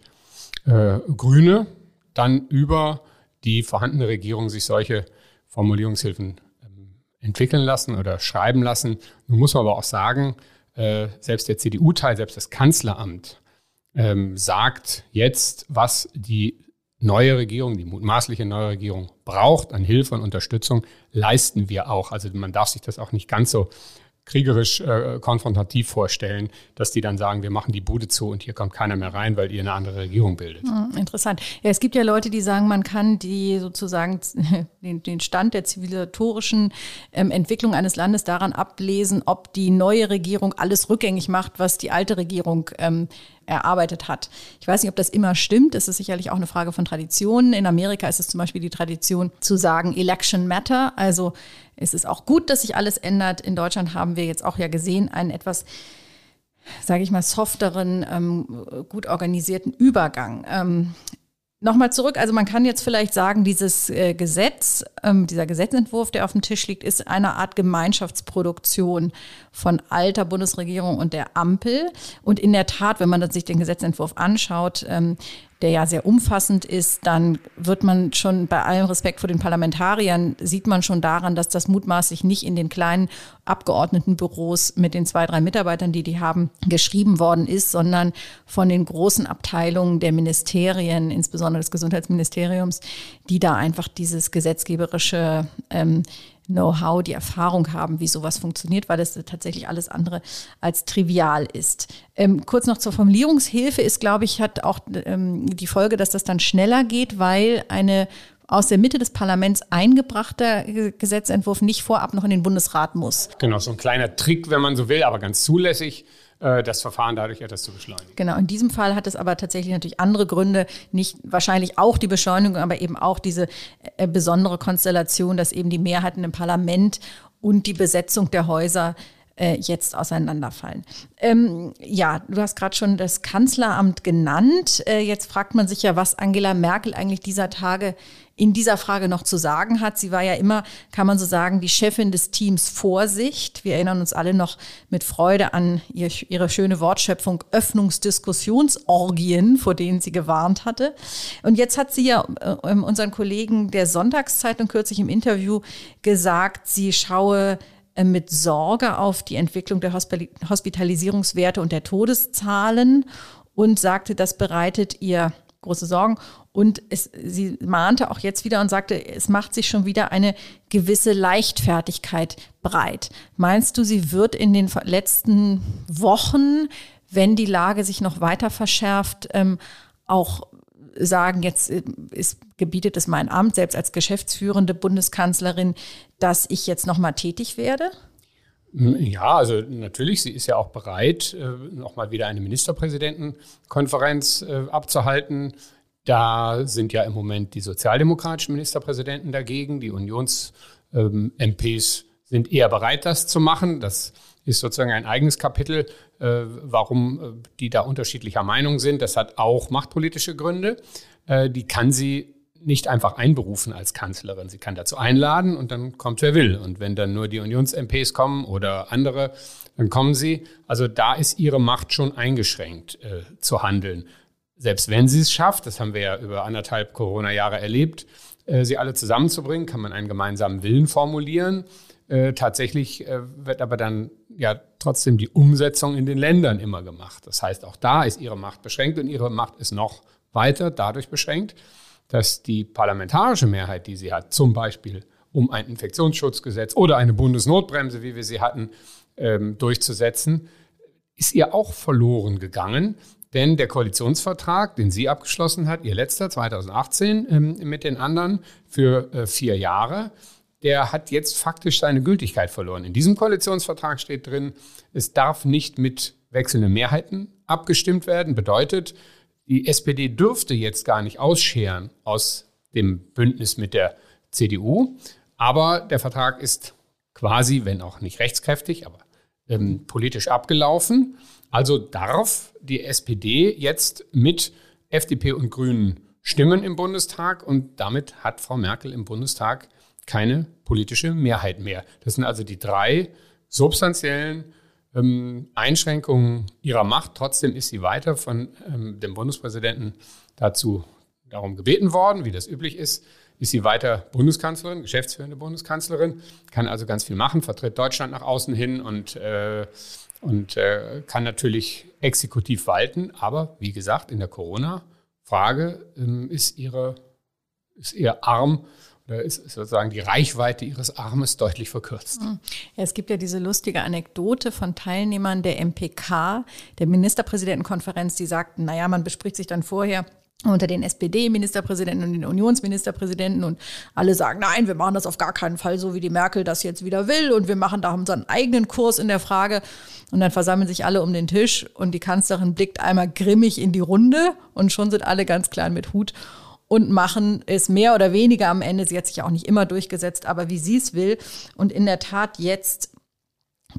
äh, Grüne, dann über die vorhandene Regierung sich solche Formulierungshilfen ähm, entwickeln lassen oder schreiben lassen. Nun muss man aber auch sagen, äh, selbst der CDU-Teil, selbst das Kanzleramt ähm, sagt jetzt, was die neue Regierung, die mutmaßliche neue Regierung braucht an Hilfe und Unterstützung, leisten wir auch. Also man darf sich das auch nicht ganz so kriegerisch äh, konfrontativ vorstellen, dass die dann sagen, wir machen die Bude zu und hier kommt keiner mehr rein, weil ihr eine andere Regierung bildet. Hm, interessant. Ja, es gibt ja Leute, die sagen, man kann die sozusagen den, den Stand der zivilisatorischen ähm, Entwicklung eines Landes daran ablesen, ob die neue Regierung alles rückgängig macht, was die alte Regierung ähm, erarbeitet hat. Ich weiß nicht, ob das immer stimmt. Es ist sicherlich auch eine Frage von Traditionen. In Amerika ist es zum Beispiel die Tradition zu sagen, Election Matter. Also es ist auch gut, dass sich alles ändert. In Deutschland haben wir jetzt auch ja gesehen, einen etwas sage ich mal, softeren, ähm, gut organisierten Übergang. Ähm, Nochmal zurück, also man kann jetzt vielleicht sagen, dieses äh, Gesetz, ähm, dieser Gesetzentwurf, der auf dem Tisch liegt, ist eine Art Gemeinschaftsproduktion von alter Bundesregierung und der Ampel. Und in der Tat, wenn man sich den Gesetzentwurf anschaut, ähm, der ja sehr umfassend ist, dann wird man schon bei allem Respekt vor den Parlamentariern, sieht man schon daran, dass das mutmaßlich nicht in den kleinen Abgeordnetenbüros mit den zwei, drei Mitarbeitern, die die haben, geschrieben worden ist, sondern von den großen Abteilungen der Ministerien, insbesondere des Gesundheitsministeriums, die da einfach dieses gesetzgeberische ähm, Know-how, die Erfahrung haben, wie sowas funktioniert, weil das tatsächlich alles andere als trivial ist. Ähm, kurz noch zur Formulierungshilfe ist, glaube ich, hat auch ähm, die Folge, dass das dann schneller geht, weil eine aus der Mitte des Parlaments eingebrachter Gesetzentwurf nicht vorab noch in den Bundesrat muss. Genau, so ein kleiner Trick, wenn man so will, aber ganz zulässig das Verfahren dadurch etwas zu beschleunigen. Genau, in diesem Fall hat es aber tatsächlich natürlich andere Gründe, nicht wahrscheinlich auch die Beschleunigung, aber eben auch diese äh, besondere Konstellation, dass eben die Mehrheiten im Parlament und die Besetzung der Häuser äh, jetzt auseinanderfallen. Ähm, ja, du hast gerade schon das Kanzleramt genannt. Äh, jetzt fragt man sich ja, was Angela Merkel eigentlich dieser Tage in dieser Frage noch zu sagen hat. Sie war ja immer, kann man so sagen, die Chefin des Teams Vorsicht. Wir erinnern uns alle noch mit Freude an ihr, ihre schöne Wortschöpfung Öffnungsdiskussionsorgien, vor denen sie gewarnt hatte. Und jetzt hat sie ja äh, unseren Kollegen der Sonntagszeitung kürzlich im Interview gesagt, sie schaue äh, mit Sorge auf die Entwicklung der Hospitalisierungswerte und der Todeszahlen und sagte, das bereitet ihr große Sorgen. Und es, sie mahnte auch jetzt wieder und sagte, es macht sich schon wieder eine gewisse Leichtfertigkeit breit. Meinst du, sie wird in den letzten Wochen, wenn die Lage sich noch weiter verschärft, ähm, auch sagen, jetzt äh, ist, gebietet es mein Amt, selbst als geschäftsführende Bundeskanzlerin, dass ich jetzt nochmal tätig werde? Ja, also natürlich, sie ist ja auch bereit, äh, nochmal wieder eine Ministerpräsidentenkonferenz äh, abzuhalten. Da sind ja im Moment die sozialdemokratischen Ministerpräsidenten dagegen. Die Unions-MPs ähm, sind eher bereit, das zu machen. Das ist sozusagen ein eigenes Kapitel, äh, warum die da unterschiedlicher Meinung sind. Das hat auch machtpolitische Gründe. Die kann sie nicht einfach einberufen als Kanzlerin. Sie kann dazu einladen und dann kommt wer will. Und wenn dann nur die Unions-MPs kommen oder andere, dann kommen sie. Also da ist ihre Macht schon eingeschränkt äh, zu handeln. Selbst wenn sie es schafft, das haben wir ja über anderthalb Corona-Jahre erlebt, äh, sie alle zusammenzubringen, kann man einen gemeinsamen Willen formulieren. Äh, tatsächlich äh, wird aber dann ja trotzdem die Umsetzung in den Ländern immer gemacht. Das heißt, auch da ist ihre Macht beschränkt und ihre Macht ist noch weiter dadurch beschränkt, dass die parlamentarische Mehrheit, die sie hat, zum Beispiel um ein Infektionsschutzgesetz oder eine Bundesnotbremse, wie wir sie hatten, ähm, durchzusetzen, ist ihr auch verloren gegangen. Denn der Koalitionsvertrag, den sie abgeschlossen hat, ihr letzter 2018 ähm, mit den anderen für äh, vier Jahre, der hat jetzt faktisch seine Gültigkeit verloren. In diesem Koalitionsvertrag steht drin, es darf nicht mit wechselnden Mehrheiten abgestimmt werden. Bedeutet, die SPD dürfte jetzt gar nicht ausscheren aus dem Bündnis mit der CDU. Aber der Vertrag ist quasi, wenn auch nicht rechtskräftig, aber ähm, politisch abgelaufen. Also darf die SPD jetzt mit FDP und Grünen stimmen im Bundestag und damit hat Frau Merkel im Bundestag keine politische Mehrheit mehr. Das sind also die drei substanziellen ähm, Einschränkungen ihrer Macht. Trotzdem ist sie weiter von ähm, dem Bundespräsidenten dazu darum gebeten worden, wie das üblich ist. Ist sie weiter Bundeskanzlerin, geschäftsführende Bundeskanzlerin, kann also ganz viel machen, vertritt Deutschland nach außen hin und, äh, und äh, kann natürlich exekutiv walten. Aber wie gesagt, in der Corona-Frage ähm, ist, ist ihr Arm da ist sozusagen die Reichweite ihres Armes deutlich verkürzt. Hm. Ja, es gibt ja diese lustige Anekdote von Teilnehmern der MPK, der Ministerpräsidentenkonferenz, die sagten, naja, man bespricht sich dann vorher unter den SPD-Ministerpräsidenten und den Unionsministerpräsidenten und alle sagen, nein, wir machen das auf gar keinen Fall so, wie die Merkel das jetzt wieder will und wir machen da unseren eigenen Kurs in der Frage und dann versammeln sich alle um den Tisch und die Kanzlerin blickt einmal grimmig in die Runde und schon sind alle ganz klein mit Hut und machen es mehr oder weniger am Ende. Sie hat sich auch nicht immer durchgesetzt, aber wie sie es will. Und in der Tat jetzt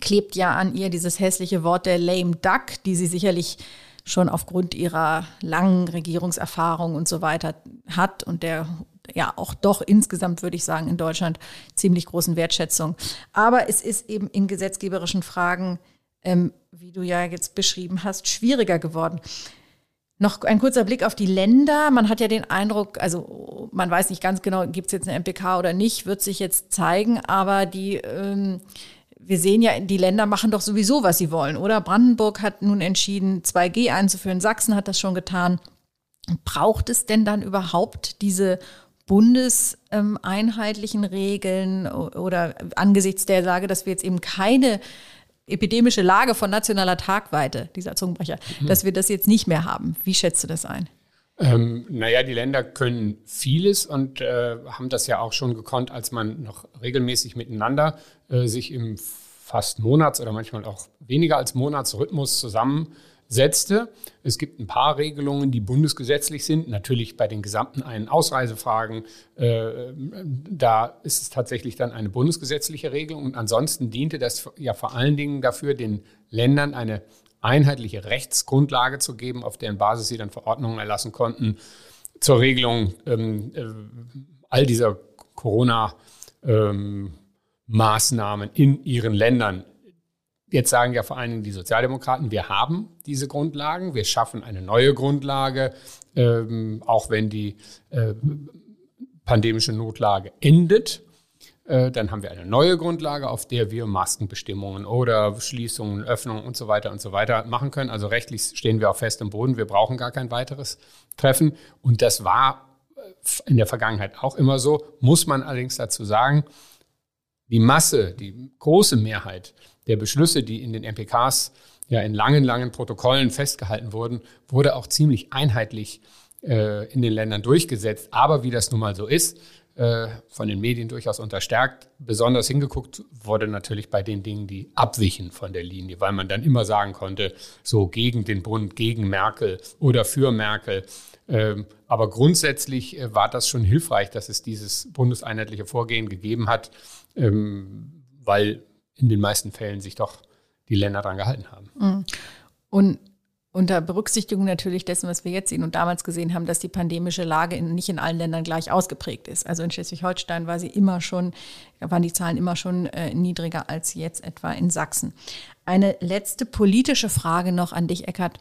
klebt ja an ihr dieses hässliche Wort der lame duck, die sie sicherlich schon aufgrund ihrer langen Regierungserfahrung und so weiter hat und der ja auch doch insgesamt, würde ich sagen, in Deutschland ziemlich großen Wertschätzung. Aber es ist eben in gesetzgeberischen Fragen, ähm, wie du ja jetzt beschrieben hast, schwieriger geworden. Noch ein kurzer Blick auf die Länder. Man hat ja den Eindruck, also man weiß nicht ganz genau, gibt es jetzt eine MPK oder nicht, wird sich jetzt zeigen, aber die, ähm, wir sehen ja, die Länder machen doch sowieso, was sie wollen, oder? Brandenburg hat nun entschieden, 2G einzuführen, Sachsen hat das schon getan. Braucht es denn dann überhaupt diese bundeseinheitlichen Regeln oder angesichts der Sage, dass wir jetzt eben keine epidemische Lage von nationaler Tragweite, dieser Zungenbrecher, mhm. dass wir das jetzt nicht mehr haben. Wie schätzt du das ein? Ähm, naja, die Länder können vieles und äh, haben das ja auch schon gekonnt, als man noch regelmäßig miteinander äh, sich im fast Monats- oder manchmal auch weniger als Monatsrhythmus zusammen setzte. Es gibt ein paar Regelungen, die bundesgesetzlich sind. Natürlich bei den gesamten Ein- Ausreisefragen, äh, da ist es tatsächlich dann eine bundesgesetzliche Regelung. Und ansonsten diente das ja vor allen Dingen dafür, den Ländern eine einheitliche Rechtsgrundlage zu geben, auf deren Basis sie dann Verordnungen erlassen konnten zur Regelung ähm, äh, all dieser Corona-Maßnahmen ähm, in ihren Ländern. Jetzt sagen ja vor allen Dingen die Sozialdemokraten, wir haben diese Grundlagen, wir schaffen eine neue Grundlage, ähm, auch wenn die äh, pandemische Notlage endet. Äh, dann haben wir eine neue Grundlage, auf der wir Maskenbestimmungen oder Schließungen, Öffnungen und so weiter und so weiter machen können. Also rechtlich stehen wir auf festem Boden. Wir brauchen gar kein weiteres Treffen. Und das war äh, in der Vergangenheit auch immer so. Muss man allerdings dazu sagen, die Masse, die große Mehrheit der Beschlüsse, die in den MPKs ja in langen, langen Protokollen festgehalten wurden, wurde auch ziemlich einheitlich äh, in den Ländern durchgesetzt. Aber wie das nun mal so ist, äh, von den Medien durchaus unterstärkt. Besonders hingeguckt wurde natürlich bei den Dingen, die abwichen von der Linie, weil man dann immer sagen konnte, so gegen den Bund, gegen Merkel oder für Merkel. Ähm, aber grundsätzlich äh, war das schon hilfreich, dass es dieses bundeseinheitliche Vorgehen gegeben hat, ähm, weil in den meisten Fällen sich doch die Länder daran gehalten haben. Mhm. Und unter Berücksichtigung natürlich dessen, was wir jetzt sehen und damals gesehen haben, dass die pandemische Lage in, nicht in allen Ländern gleich ausgeprägt ist. Also in Schleswig-Holstein war sie immer schon, waren die Zahlen immer schon äh, niedriger als jetzt etwa in Sachsen. Eine letzte politische Frage noch an dich, Eckert.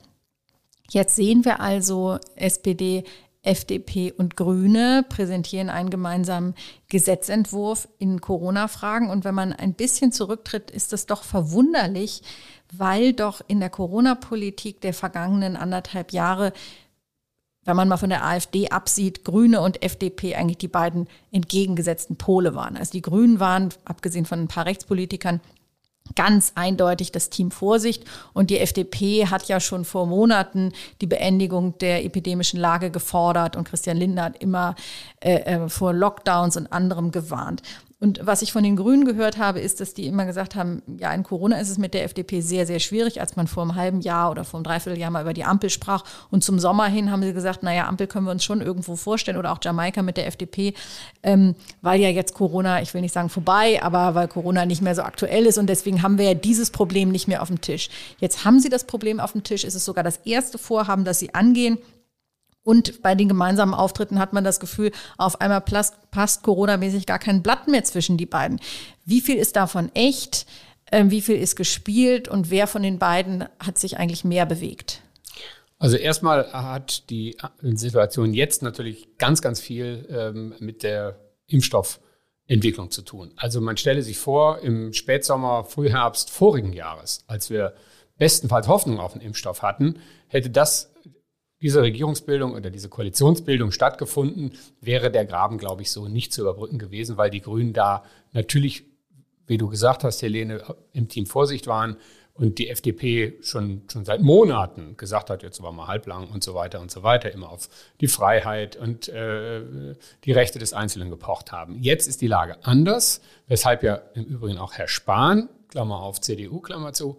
Jetzt sehen wir also SPD, FDP und Grüne präsentieren einen gemeinsamen Gesetzentwurf in Corona-Fragen. Und wenn man ein bisschen zurücktritt, ist es doch verwunderlich, weil doch in der Corona-Politik der vergangenen anderthalb Jahre wenn man mal von der AfD absieht, Grüne und FDP eigentlich die beiden entgegengesetzten Pole waren. Also die Grünen waren, abgesehen von ein paar Rechtspolitikern, ganz eindeutig das Team Vorsicht. Und die FDP hat ja schon vor Monaten die Beendigung der epidemischen Lage gefordert und Christian Lindner hat immer äh, äh vor Lockdowns und anderem gewarnt. Und was ich von den Grünen gehört habe, ist, dass die immer gesagt haben, ja, in Corona ist es mit der FDP sehr, sehr schwierig, als man vor einem halben Jahr oder vor einem Dreivierteljahr mal über die Ampel sprach. Und zum Sommer hin haben sie gesagt, naja, Ampel können wir uns schon irgendwo vorstellen oder auch Jamaika mit der FDP, ähm, weil ja jetzt Corona, ich will nicht sagen vorbei, aber weil Corona nicht mehr so aktuell ist und deswegen haben wir ja dieses Problem nicht mehr auf dem Tisch. Jetzt haben sie das Problem auf dem Tisch, ist es sogar das erste Vorhaben, das sie angehen. Und bei den gemeinsamen Auftritten hat man das Gefühl, auf einmal passt Corona-mäßig gar kein Blatt mehr zwischen die beiden. Wie viel ist davon echt? Ähm, wie viel ist gespielt? Und wer von den beiden hat sich eigentlich mehr bewegt? Also erstmal hat die Situation jetzt natürlich ganz, ganz viel ähm, mit der Impfstoffentwicklung zu tun. Also man stelle sich vor, im Spätsommer, Frühherbst vorigen Jahres, als wir bestenfalls Hoffnung auf einen Impfstoff hatten, hätte das diese Regierungsbildung oder diese Koalitionsbildung stattgefunden, wäre der Graben, glaube ich, so nicht zu überbrücken gewesen, weil die Grünen da natürlich, wie du gesagt hast, Helene, im Team Vorsicht waren und die FDP schon, schon seit Monaten gesagt hat, jetzt war mal halblang und so weiter und so weiter, immer auf die Freiheit und äh, die Rechte des Einzelnen gepocht haben. Jetzt ist die Lage anders, weshalb ja im Übrigen auch Herr Spahn, Klammer auf CDU, Klammer zu,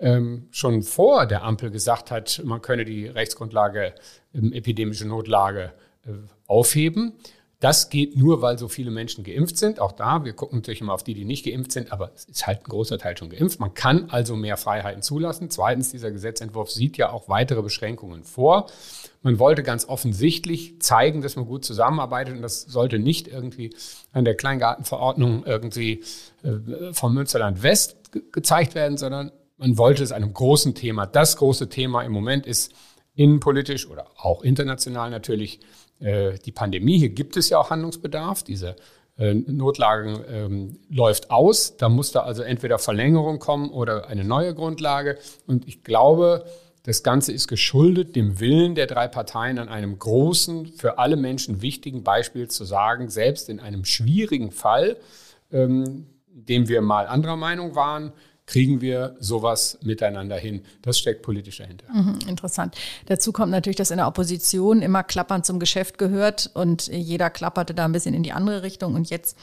ähm, schon vor der Ampel gesagt hat, man könne die Rechtsgrundlage ähm, epidemische Notlage äh, aufheben. Das geht nur, weil so viele Menschen geimpft sind. Auch da, wir gucken natürlich immer auf die, die nicht geimpft sind, aber es ist halt ein großer Teil schon geimpft. Man kann also mehr Freiheiten zulassen. Zweitens, dieser Gesetzentwurf sieht ja auch weitere Beschränkungen vor. Man wollte ganz offensichtlich zeigen, dass man gut zusammenarbeitet und das sollte nicht irgendwie an der Kleingartenverordnung irgendwie äh, vom Münsterland West ge gezeigt werden, sondern man wollte es einem großen Thema. Das große Thema im Moment ist innenpolitisch oder auch international natürlich äh, die Pandemie. Hier gibt es ja auch Handlungsbedarf. Diese äh, Notlagen ähm, läuft aus. Da muss da also entweder Verlängerung kommen oder eine neue Grundlage. Und ich glaube, das Ganze ist geschuldet dem Willen der drei Parteien an einem großen, für alle Menschen wichtigen Beispiel zu sagen, selbst in einem schwierigen Fall, ähm, dem wir mal anderer Meinung waren, kriegen wir sowas miteinander hin. Das steckt politisch dahinter. Mhm, interessant. Dazu kommt natürlich, dass in der Opposition immer Klappern zum Geschäft gehört und jeder klapperte da ein bisschen in die andere Richtung und jetzt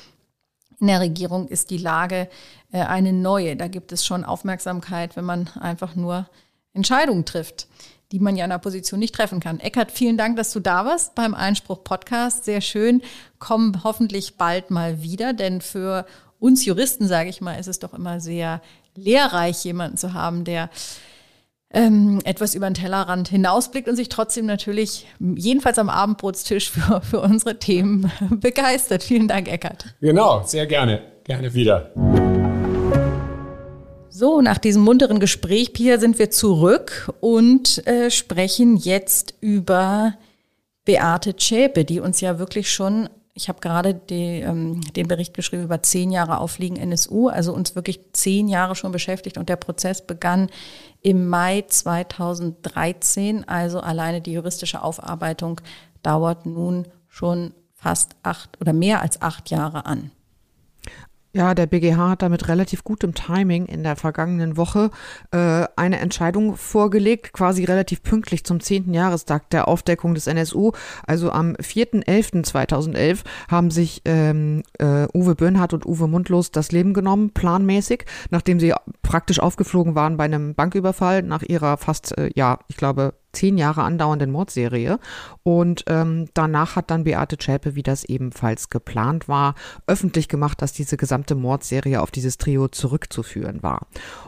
in der Regierung ist die Lage äh, eine neue. Da gibt es schon Aufmerksamkeit, wenn man einfach nur Entscheidungen trifft, die man ja in der Position nicht treffen kann. Eckert, vielen Dank, dass du da warst beim Einspruch Podcast. Sehr schön. Komm hoffentlich bald mal wieder, denn für uns Juristen, sage ich mal, ist es doch immer sehr lehrreich, jemanden zu haben, der ähm, etwas über den Tellerrand hinausblickt und sich trotzdem natürlich, jedenfalls am Abendbrotstisch, für, für unsere Themen begeistert. Vielen Dank, Eckert. Genau, sehr gerne. Gerne wieder. So, nach diesem munteren Gespräch, Pia, sind wir zurück und äh, sprechen jetzt über Beate Zschäpe, die uns ja wirklich schon ich habe gerade die, ähm, den Bericht geschrieben über zehn Jahre Aufliegen NSU, also uns wirklich zehn Jahre schon beschäftigt und der Prozess begann im Mai 2013. Also alleine die juristische Aufarbeitung dauert nun schon fast acht oder mehr als acht Jahre an. Ja, der BGH hat damit relativ gutem Timing in der vergangenen Woche äh, eine Entscheidung vorgelegt, quasi relativ pünktlich zum 10. Jahrestag der Aufdeckung des NSU. Also am 4.11.2011 haben sich ähm, äh, Uwe Böhnhardt und Uwe Mundlos das Leben genommen, planmäßig, nachdem sie praktisch aufgeflogen waren bei einem Banküberfall nach ihrer fast, äh, ja, ich glaube, zehn Jahre andauernden Mordserie. Und ähm, danach hat dann Beate Zschäpe, wie das ebenfalls geplant war, öffentlich gemacht, dass diese gesamte Mordserie auf dieses Trio zurückzuführen war.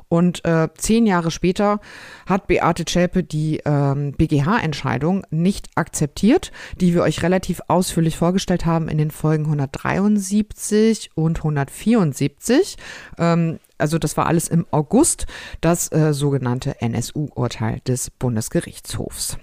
Und äh, zehn Jahre später hat Beate Zschäpe die ähm, BGH-Entscheidung nicht akzeptiert, die wir euch relativ ausführlich vorgestellt haben in den Folgen 173 und 174. Ähm, also das war alles im August, das äh, sogenannte NSU-Urteil des Bundesgerichtshofs.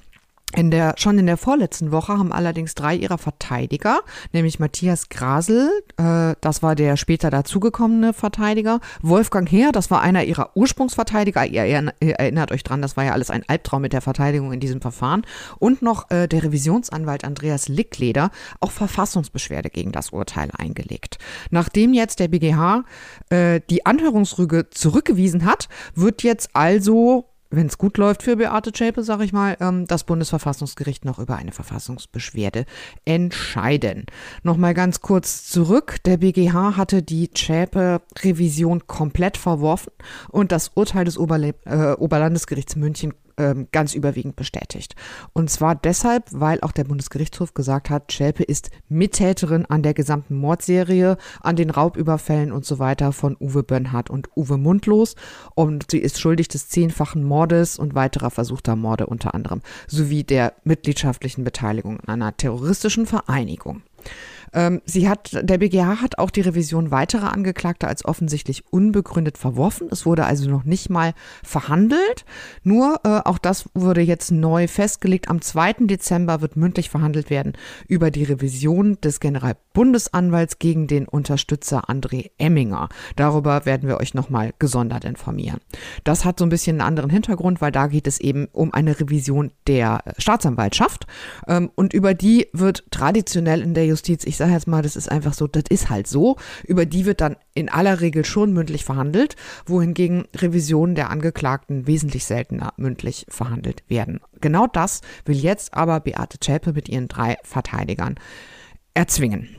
In der, schon in der vorletzten Woche haben allerdings drei ihrer Verteidiger, nämlich Matthias Grasel, äh, das war der später dazugekommene Verteidiger, Wolfgang Heer, das war einer ihrer Ursprungsverteidiger, ihr, ihr erinnert euch dran, das war ja alles ein Albtraum mit der Verteidigung in diesem Verfahren, und noch äh, der Revisionsanwalt Andreas Lickleder, auch Verfassungsbeschwerde gegen das Urteil eingelegt. Nachdem jetzt der BGH äh, die Anhörungsrüge zurückgewiesen hat, wird jetzt also wenn es gut läuft für Beate Zschäpe, sage ich mal, ähm, das Bundesverfassungsgericht noch über eine Verfassungsbeschwerde entscheiden. Nochmal ganz kurz zurück. Der BGH hatte die Zschäpe-Revision komplett verworfen und das Urteil des Oberle äh, Oberlandesgerichts München ähm, ganz überwiegend bestätigt. Und zwar deshalb, weil auch der Bundesgerichtshof gesagt hat, Schelpe ist Mittäterin an der gesamten Mordserie, an den Raubüberfällen und so weiter von Uwe Bönnhardt und Uwe Mundlos. Und sie ist schuldig des zehnfachen Mordes und weiterer versuchter Morde unter anderem, sowie der mitgliedschaftlichen Beteiligung an einer terroristischen Vereinigung. Ähm, sie hat, der BGH hat auch die Revision weiterer Angeklagter als offensichtlich unbegründet verworfen. Es wurde also noch nicht mal verhandelt. Nur, äh, auch das wurde jetzt neu festgelegt. Am 2. Dezember wird mündlich verhandelt werden über die Revision des Generalbundesanwalts gegen den Unterstützer André Emminger. Darüber werden wir euch nochmal gesondert informieren. Das hat so ein bisschen einen anderen Hintergrund, weil da geht es eben um eine Revision der Staatsanwaltschaft. Ähm, und über die wird traditionell in der Justiz, ich sage jetzt mal, das ist einfach so, das ist halt so. Über die wird dann in aller Regel schon mündlich verhandelt, wohingegen Revisionen der Angeklagten wesentlich seltener mündlich verhandelt werden. Genau das will jetzt aber Beate Zschäpe mit ihren drei Verteidigern erzwingen.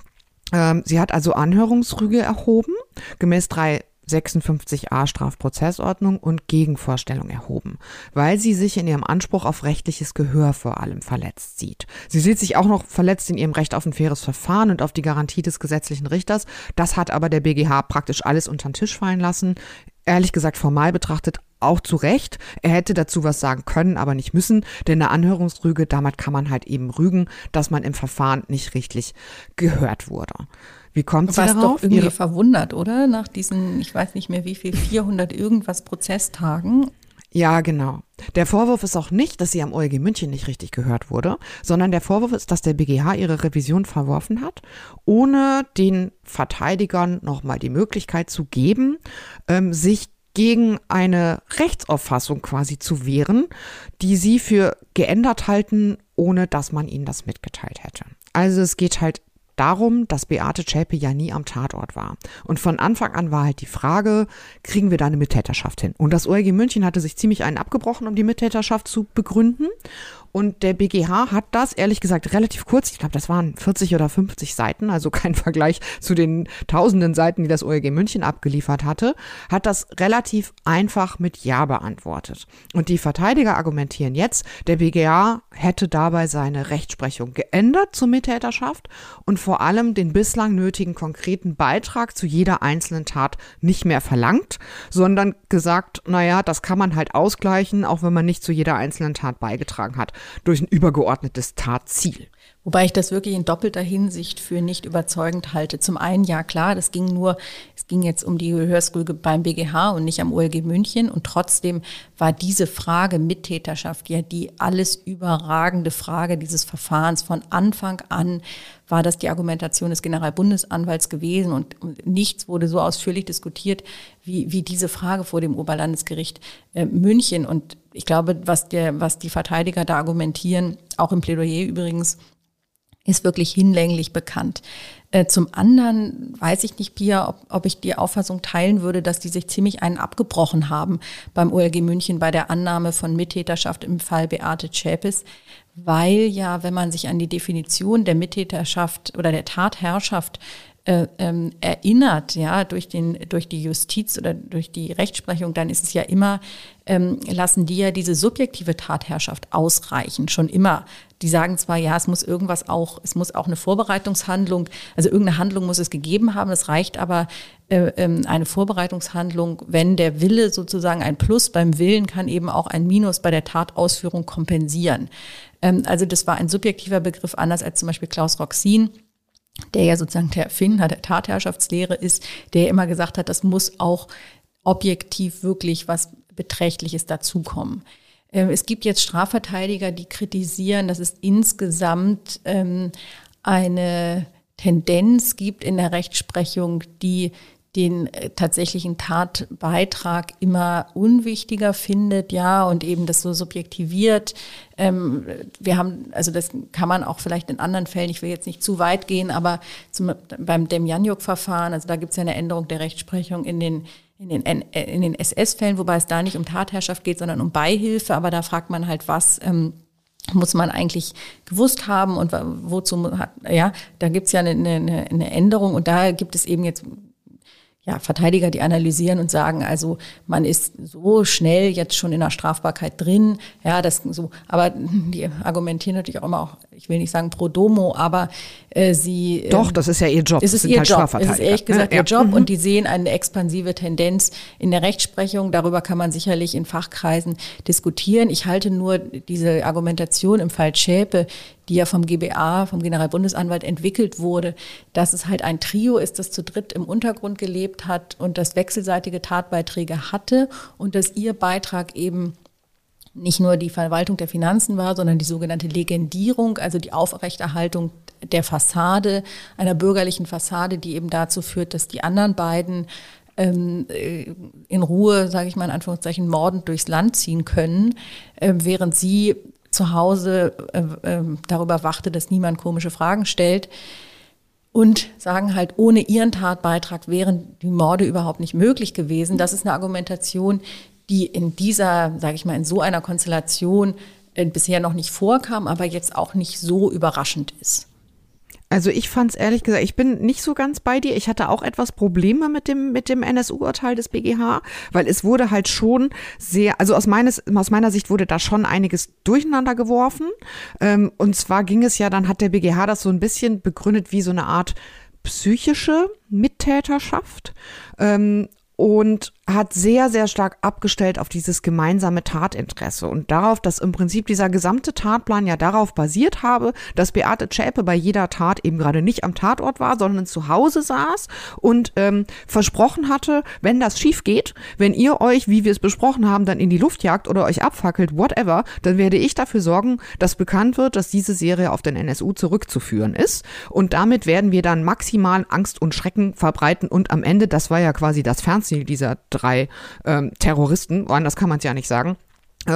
Ähm, sie hat also Anhörungsrüge erhoben, gemäß drei 56a Strafprozessordnung und Gegenvorstellung erhoben, weil sie sich in ihrem Anspruch auf rechtliches Gehör vor allem verletzt sieht. Sie sieht sich auch noch verletzt in ihrem Recht auf ein faires Verfahren und auf die Garantie des gesetzlichen Richters. Das hat aber der BGH praktisch alles unter den Tisch fallen lassen. Ehrlich gesagt, formal betrachtet auch zu Recht. Er hätte dazu was sagen können, aber nicht müssen, denn eine Anhörungsrüge, damit kann man halt eben rügen, dass man im Verfahren nicht richtig gehört wurde. Wie kommt sie darauf? doch irgendwie Ihre verwundert, oder? Nach diesen, ich weiß nicht mehr wie viel, 400 irgendwas Prozesstagen. Ja, genau. Der Vorwurf ist auch nicht, dass sie am OLG München nicht richtig gehört wurde, sondern der Vorwurf ist, dass der BGH ihre Revision verworfen hat, ohne den Verteidigern nochmal die Möglichkeit zu geben, ähm, sich gegen eine Rechtsauffassung quasi zu wehren, die sie für geändert halten, ohne dass man ihnen das mitgeteilt hätte. Also es geht halt darum, dass Beate Zschäpe ja nie am Tatort war. Und von Anfang an war halt die Frage, kriegen wir da eine Mittäterschaft hin? Und das OLG München hatte sich ziemlich einen abgebrochen, um die Mittäterschaft zu begründen. Und der BGH hat das, ehrlich gesagt, relativ kurz, ich glaube, das waren 40 oder 50 Seiten, also kein Vergleich zu den tausenden Seiten, die das OLG München abgeliefert hatte, hat das relativ einfach mit Ja beantwortet. Und die Verteidiger argumentieren jetzt, der BGH hätte dabei seine Rechtsprechung geändert zur Mittäterschaft und vor allem den bislang nötigen konkreten Beitrag zu jeder einzelnen Tat nicht mehr verlangt, sondern gesagt, naja, das kann man halt ausgleichen, auch wenn man nicht zu jeder einzelnen Tat beigetragen hat durch ein übergeordnetes Tatziel. Wobei ich das wirklich in doppelter Hinsicht für nicht überzeugend halte. Zum einen, ja klar, das ging nur, es ging jetzt um die Gehörsrüge beim BGH und nicht am OLG München. Und trotzdem war diese Frage Mittäterschaft ja die alles überragende Frage dieses Verfahrens. Von Anfang an war das die Argumentation des Generalbundesanwalts gewesen und nichts wurde so ausführlich diskutiert wie, wie diese Frage vor dem Oberlandesgericht äh, München. Und ich glaube, was, der, was die Verteidiger da argumentieren, auch im Plädoyer übrigens, ist wirklich hinlänglich bekannt. Äh, zum anderen weiß ich nicht, Pia, ob, ob ich die Auffassung teilen würde, dass die sich ziemlich einen abgebrochen haben beim OLG München bei der Annahme von Mittäterschaft im Fall Beate Zschäpes, weil ja, wenn man sich an die Definition der Mittäterschaft oder der Tatherrschaft äh, ähm, erinnert, ja, durch den, durch die Justiz oder durch die Rechtsprechung, dann ist es ja immer, ähm, lassen die ja diese subjektive Tatherrschaft ausreichen, schon immer. Die sagen zwar, ja, es muss irgendwas auch, es muss auch eine Vorbereitungshandlung, also irgendeine Handlung muss es gegeben haben, es reicht aber äh, ähm, eine Vorbereitungshandlung, wenn der Wille sozusagen ein Plus beim Willen kann eben auch ein Minus bei der Tatausführung kompensieren. Ähm, also das war ein subjektiver Begriff, anders als zum Beispiel Klaus Roxin der ja sozusagen der Erfinder der Tatherrschaftslehre ist, der immer gesagt hat, das muss auch objektiv wirklich was Beträchtliches dazukommen. Ähm, es gibt jetzt Strafverteidiger, die kritisieren, dass es insgesamt ähm, eine Tendenz gibt in der Rechtsprechung, die den äh, tatsächlichen Tatbeitrag immer unwichtiger findet, ja, und eben das so subjektiviert. Ähm, wir haben, also das kann man auch vielleicht in anderen Fällen, ich will jetzt nicht zu weit gehen, aber zum, beim Demjanjuk-Verfahren, also da gibt es ja eine Änderung der Rechtsprechung in den in den, äh, in den SS-Fällen, wobei es da nicht um Tatherrschaft geht, sondern um Beihilfe, aber da fragt man halt, was ähm, muss man eigentlich gewusst haben und wozu, ja, da gibt's ja eine, eine, eine Änderung. Und da gibt es eben jetzt ja, Verteidiger, die analysieren und sagen, also man ist so schnell jetzt schon in der Strafbarkeit drin, ja, das so, aber die argumentieren natürlich auch immer auch, ich will nicht sagen pro domo, aber äh, sie Doch, ähm, das ist ja ihr Job. Es ist ihr halt Job. Es ist ehrlich gesagt ja, ihr Job mhm. und die sehen eine expansive Tendenz in der Rechtsprechung. Darüber kann man sicherlich in Fachkreisen diskutieren. Ich halte nur diese Argumentation im Fall Schäpe die ja vom GBA, vom Generalbundesanwalt entwickelt wurde, dass es halt ein Trio ist, das zu dritt im Untergrund gelebt hat und das wechselseitige Tatbeiträge hatte und dass ihr Beitrag eben nicht nur die Verwaltung der Finanzen war, sondern die sogenannte Legendierung, also die Aufrechterhaltung der Fassade, einer bürgerlichen Fassade, die eben dazu führt, dass die anderen beiden ähm, äh, in Ruhe, sage ich mal in Anführungszeichen, mordend durchs Land ziehen können, äh, während sie zu Hause äh, äh, darüber wachte, dass niemand komische Fragen stellt. Und sagen halt, ohne ihren Tatbeitrag wären die Morde überhaupt nicht möglich gewesen. Das ist eine Argumentation, die in dieser, sage ich mal, in so einer Konstellation äh, bisher noch nicht vorkam, aber jetzt auch nicht so überraschend ist. Also ich fand es ehrlich gesagt, ich bin nicht so ganz bei dir. Ich hatte auch etwas Probleme mit dem, mit dem NSU-Urteil des BGH, weil es wurde halt schon sehr, also aus, meines, aus meiner Sicht wurde da schon einiges durcheinander geworfen. Ähm, und zwar ging es ja, dann hat der BGH das so ein bisschen begründet wie so eine Art psychische Mittäterschaft. Ähm, und hat sehr, sehr stark abgestellt auf dieses gemeinsame Tatinteresse und darauf, dass im Prinzip dieser gesamte Tatplan ja darauf basiert habe, dass Beate Zschäpe bei jeder Tat eben gerade nicht am Tatort war, sondern zu Hause saß und ähm, versprochen hatte, wenn das schief geht, wenn ihr euch, wie wir es besprochen haben, dann in die Luft jagt oder euch abfackelt, whatever, dann werde ich dafür sorgen, dass bekannt wird, dass diese Serie auf den NSU zurückzuführen ist. Und damit werden wir dann maximal Angst und Schrecken verbreiten und am Ende, das war ja quasi das Fernziel dieser drei ähm, Terroristen, anders kann man es ja nicht sagen,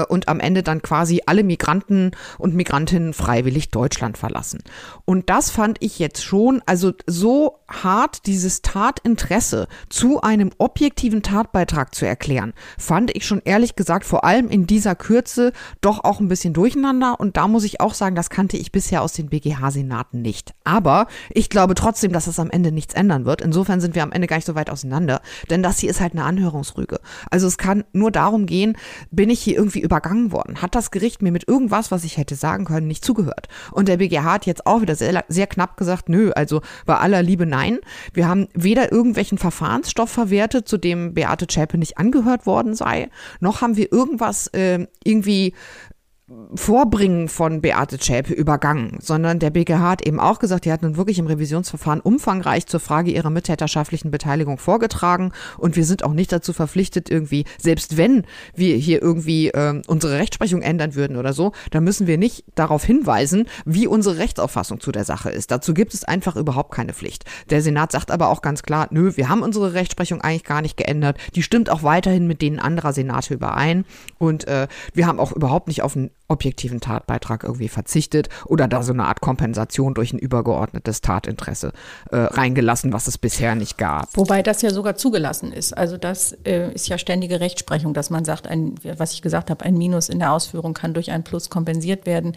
und am Ende dann quasi alle Migranten und Migrantinnen freiwillig Deutschland verlassen. Und das fand ich jetzt schon, also so hart dieses Tatinteresse zu einem objektiven Tatbeitrag zu erklären, fand ich schon ehrlich gesagt vor allem in dieser Kürze doch auch ein bisschen durcheinander. Und da muss ich auch sagen, das kannte ich bisher aus den BGH-Senaten nicht. Aber ich glaube trotzdem, dass es am Ende nichts ändern wird. Insofern sind wir am Ende gar nicht so weit auseinander. Denn das hier ist halt eine Anhörungsrüge. Also es kann nur darum gehen, bin ich hier irgendwie irgendwie übergangen worden? Hat das Gericht mir mit irgendwas, was ich hätte sagen können, nicht zugehört? Und der BGH hat jetzt auch wieder sehr, sehr knapp gesagt, nö, also bei aller Liebe nein. Wir haben weder irgendwelchen Verfahrensstoff verwertet, zu dem Beate Zschäpe nicht angehört worden sei, noch haben wir irgendwas äh, irgendwie Vorbringen von Beate Zschäpe übergangen, sondern der BGH hat eben auch gesagt, die hat nun wirklich im Revisionsverfahren umfangreich zur Frage ihrer mittäterschaftlichen Beteiligung vorgetragen und wir sind auch nicht dazu verpflichtet, irgendwie, selbst wenn wir hier irgendwie äh, unsere Rechtsprechung ändern würden oder so, dann müssen wir nicht darauf hinweisen, wie unsere Rechtsauffassung zu der Sache ist. Dazu gibt es einfach überhaupt keine Pflicht. Der Senat sagt aber auch ganz klar, nö, wir haben unsere Rechtsprechung eigentlich gar nicht geändert. Die stimmt auch weiterhin mit denen anderer Senate überein und äh, wir haben auch überhaupt nicht auf ein objektiven Tatbeitrag irgendwie verzichtet oder da so eine Art Kompensation durch ein übergeordnetes Tatinteresse äh, reingelassen, was es bisher nicht gab. Wobei das ja sogar zugelassen ist. Also das äh, ist ja ständige Rechtsprechung, dass man sagt, ein, was ich gesagt habe, ein Minus in der Ausführung kann durch ein Plus kompensiert werden.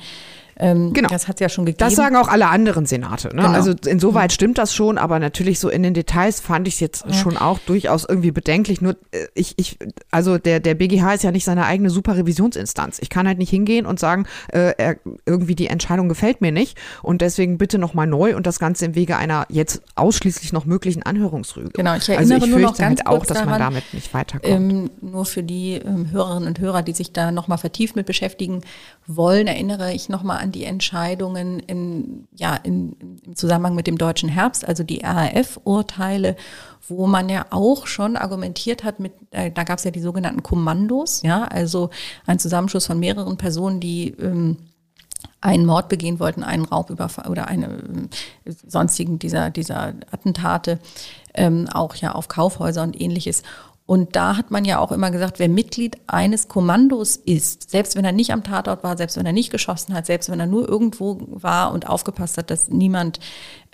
Ähm, genau. Das hat es ja schon gegeben. Das sagen auch alle anderen Senate. Ne? Genau. Also insoweit mhm. stimmt das schon, aber natürlich so in den Details fand ich es jetzt ja. schon auch durchaus irgendwie bedenklich. Nur äh, ich, ich, also der, der BGH ist ja nicht seine eigene Superrevisionsinstanz. Ich kann halt nicht hingehen und sagen, äh, er, irgendwie die Entscheidung gefällt mir nicht und deswegen bitte nochmal neu und das Ganze im Wege einer jetzt ausschließlich noch möglichen Anhörungsrüge. Genau, ich erinnere also ich nur noch ganz halt auch, dass daran, man damit nicht weiterkommt. Ähm, nur für die ähm, Hörerinnen und Hörer, die sich da nochmal vertieft mit beschäftigen wollen, erinnere ich nochmal an die Entscheidungen in, ja, in, im Zusammenhang mit dem deutschen Herbst, also die RAF-Urteile, wo man ja auch schon argumentiert hat mit, äh, da gab es ja die sogenannten Kommandos, ja, also ein Zusammenschluss von mehreren Personen, die ähm, einen Mord begehen wollten, einen Raubüberfall oder eine äh, sonstigen dieser, dieser Attentate, ähm, auch ja auf Kaufhäuser und ähnliches. Und da hat man ja auch immer gesagt, wer Mitglied eines Kommandos ist, selbst wenn er nicht am Tatort war, selbst wenn er nicht geschossen hat, selbst wenn er nur irgendwo war und aufgepasst hat, dass niemand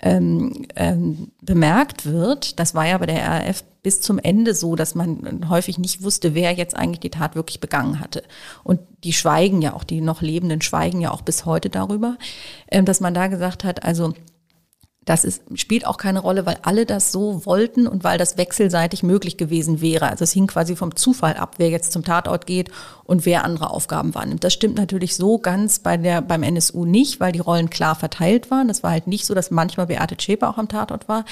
ähm, ähm, bemerkt wird, das war ja bei der RAF bis zum Ende so, dass man häufig nicht wusste, wer jetzt eigentlich die Tat wirklich begangen hatte. Und die schweigen ja auch, die noch Lebenden schweigen ja auch bis heute darüber, ähm, dass man da gesagt hat, also das ist, spielt auch keine Rolle, weil alle das so wollten und weil das wechselseitig möglich gewesen wäre. Also es hing quasi vom Zufall ab, wer jetzt zum Tatort geht und wer andere Aufgaben wahrnimmt. Das stimmt natürlich so ganz bei der, beim NSU nicht, weil die Rollen klar verteilt waren. Das war halt nicht so, dass manchmal Beate Zschäpe auch am Tatort war.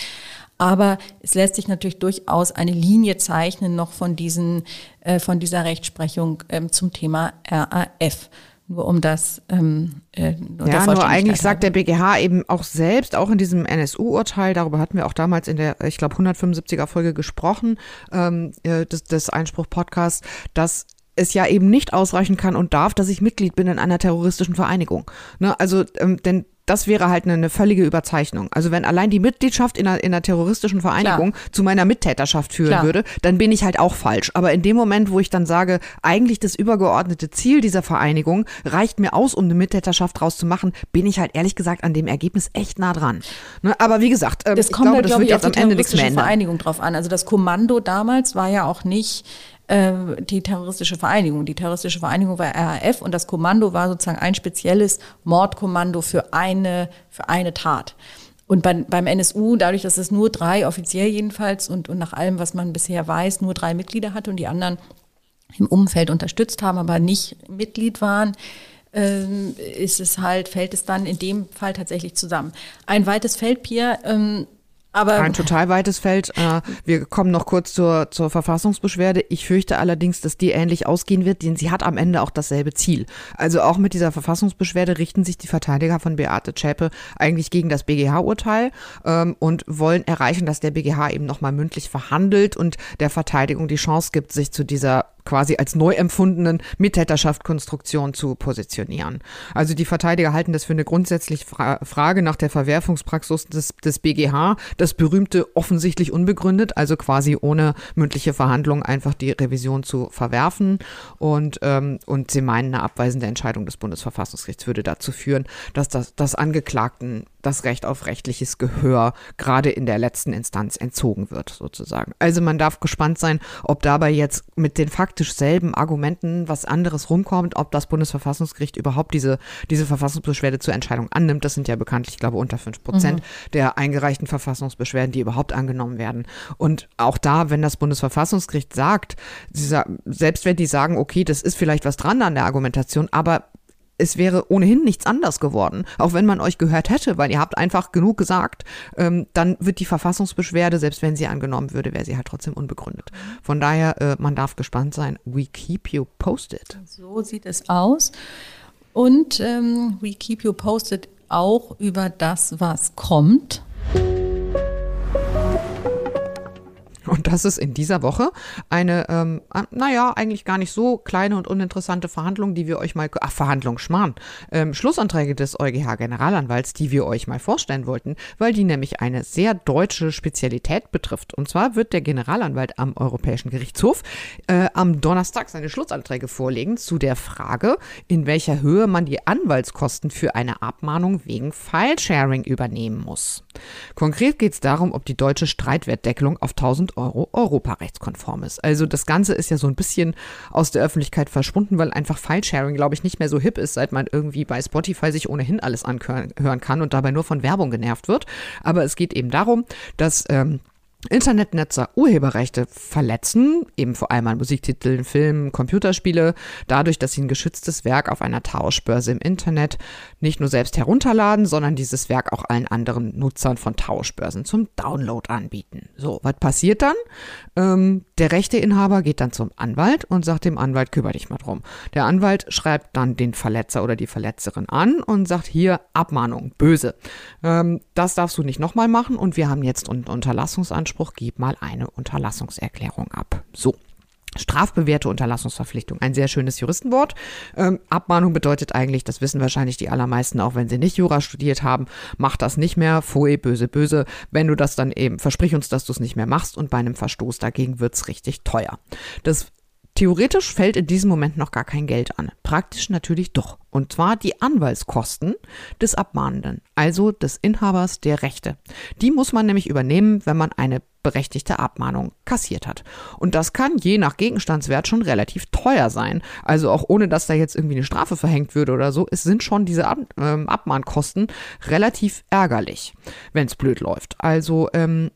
Aber es lässt sich natürlich durchaus eine Linie zeichnen noch von diesen, äh, von dieser Rechtsprechung ähm, zum Thema RAF. Nur um das ähm, äh, Ja, nur eigentlich sagt der BGH eben auch selbst, auch in diesem NSU-Urteil, darüber hatten wir auch damals in der, ich glaube, 175er Folge gesprochen, ähm, äh, des, des Einspruch-Podcasts, dass es ja eben nicht ausreichen kann und darf, dass ich Mitglied bin in einer terroristischen Vereinigung. Ne? Also, ähm, denn das wäre halt eine, eine, völlige Überzeichnung. Also wenn allein die Mitgliedschaft in einer, in einer terroristischen Vereinigung Klar. zu meiner Mittäterschaft führen Klar. würde, dann bin ich halt auch falsch. Aber in dem Moment, wo ich dann sage, eigentlich das übergeordnete Ziel dieser Vereinigung reicht mir aus, um eine Mittäterschaft draus zu machen, bin ich halt ehrlich gesagt an dem Ergebnis echt nah dran. Ne? Aber wie gesagt, ähm, das ich kommt glaube, da, das wird jetzt am Ende nichts mehr ändern. Vereinigung drauf an. Also das Kommando damals war ja auch nicht äh, die terroristische Vereinigung. Die terroristische Vereinigung war RAF und das Kommando war sozusagen ein spezielles Mordkommando für eine, für eine Tat. Und beim, beim NSU, dadurch, dass es nur drei, offiziell jedenfalls, und, und nach allem, was man bisher weiß, nur drei Mitglieder hatte und die anderen im Umfeld unterstützt haben, aber nicht Mitglied waren, ähm, ist es halt, fällt es dann in dem Fall tatsächlich zusammen. Ein weites Feldbier, ähm, Aber ein total weites Feld. Äh, wir kommen noch kurz zur, zur Verfassungsbeschwerde. Ich fürchte allerdings, dass die ähnlich ausgehen wird, denn sie hat am Ende auch dasselbe Ziel. Also auch mit dieser Verfassungsbeschwerde richten sich die Verteidiger von Beate Zschäpe eigentlich gegen das BGH-Urteil ähm, und wollen erreichen, dass der BGH eben nochmal mündlich verhandelt und der Verteidigung die Chance gibt, sich zu dieser quasi als neu empfundenen Mittäterschaftkonstruktion zu positionieren. Also die Verteidiger halten das für eine grundsätzliche Fra Frage nach der Verwerfungspraxis des, des BGH, das berühmte offensichtlich unbegründet, also quasi ohne mündliche Verhandlung einfach die Revision zu verwerfen und, ähm, und sie meinen, eine abweisende Entscheidung des Bundesverfassungsgerichts würde dazu führen, dass das, das Angeklagten das Recht auf rechtliches Gehör gerade in der letzten Instanz entzogen wird, sozusagen. Also man darf gespannt sein, ob dabei jetzt mit den faktisch selben Argumenten was anderes rumkommt, ob das Bundesverfassungsgericht überhaupt diese, diese Verfassungsbeschwerde zur Entscheidung annimmt. Das sind ja bekanntlich, ich glaube, unter fünf Prozent mhm. der eingereichten Verfassungsbeschwerden, die überhaupt angenommen werden. Und auch da, wenn das Bundesverfassungsgericht sagt, sie, selbst wenn die sagen, okay, das ist vielleicht was dran an der Argumentation, aber es wäre ohnehin nichts anders geworden, auch wenn man euch gehört hätte, weil ihr habt einfach genug gesagt, ähm, dann wird die Verfassungsbeschwerde, selbst wenn sie angenommen würde, wäre sie halt trotzdem unbegründet. Von daher, äh, man darf gespannt sein. We keep you posted. So sieht es aus. Und ähm, we keep you posted auch über das, was kommt. Und das ist in dieser Woche eine, ähm, ah, naja, eigentlich gar nicht so kleine und uninteressante Verhandlung, die wir euch mal, ach, Verhandlung, Schmarrn, ähm, Schlussanträge des EuGH-Generalanwalts, die wir euch mal vorstellen wollten, weil die nämlich eine sehr deutsche Spezialität betrifft. Und zwar wird der Generalanwalt am Europäischen Gerichtshof äh, am Donnerstag seine Schlussanträge vorlegen zu der Frage, in welcher Höhe man die Anwaltskosten für eine Abmahnung wegen Filesharing übernehmen muss. Konkret geht es darum, ob die deutsche Streitwertdeckelung auf 1000 Euro europarechtskonform ist. Also das Ganze ist ja so ein bisschen aus der Öffentlichkeit verschwunden, weil einfach Filesharing, glaube ich, nicht mehr so hip ist, seit man irgendwie bei Spotify sich ohnehin alles anhören kann und dabei nur von Werbung genervt wird. Aber es geht eben darum, dass ähm, Internetnetzer Urheberrechte verletzen, eben vor allem an Musiktiteln, Filmen, Computerspiele, dadurch, dass sie ein geschütztes Werk auf einer Tauschbörse im Internet nicht nur selbst herunterladen, sondern dieses Werk auch allen anderen Nutzern von Tauschbörsen zum Download anbieten. So, was passiert dann? Ähm, der Rechteinhaber geht dann zum Anwalt und sagt dem Anwalt, kümmere dich mal drum. Der Anwalt schreibt dann den Verletzer oder die Verletzerin an und sagt hier Abmahnung, böse. Ähm, das darfst du nicht nochmal machen und wir haben jetzt einen Unterlassungsanspruch Anspruch, gib mal eine Unterlassungserklärung ab. So. Strafbewährte Unterlassungsverpflichtung, ein sehr schönes Juristenwort. Ähm, Abmahnung bedeutet eigentlich, das wissen wahrscheinlich die allermeisten, auch wenn sie nicht Jura studiert haben, mach das nicht mehr, pfui, böse, böse. Wenn du das dann eben, versprich uns, dass du es nicht mehr machst und bei einem Verstoß dagegen wird es richtig teuer. Das Theoretisch fällt in diesem Moment noch gar kein Geld an. Praktisch natürlich doch. Und zwar die Anwaltskosten des Abmahnenden, also des Inhabers der Rechte. Die muss man nämlich übernehmen, wenn man eine berechtigte Abmahnung kassiert hat. Und das kann je nach Gegenstandswert schon relativ teuer sein. Also auch ohne, dass da jetzt irgendwie eine Strafe verhängt würde oder so, es sind schon diese Ab ähm, Abmahnkosten relativ ärgerlich, wenn es blöd läuft. Also ähm,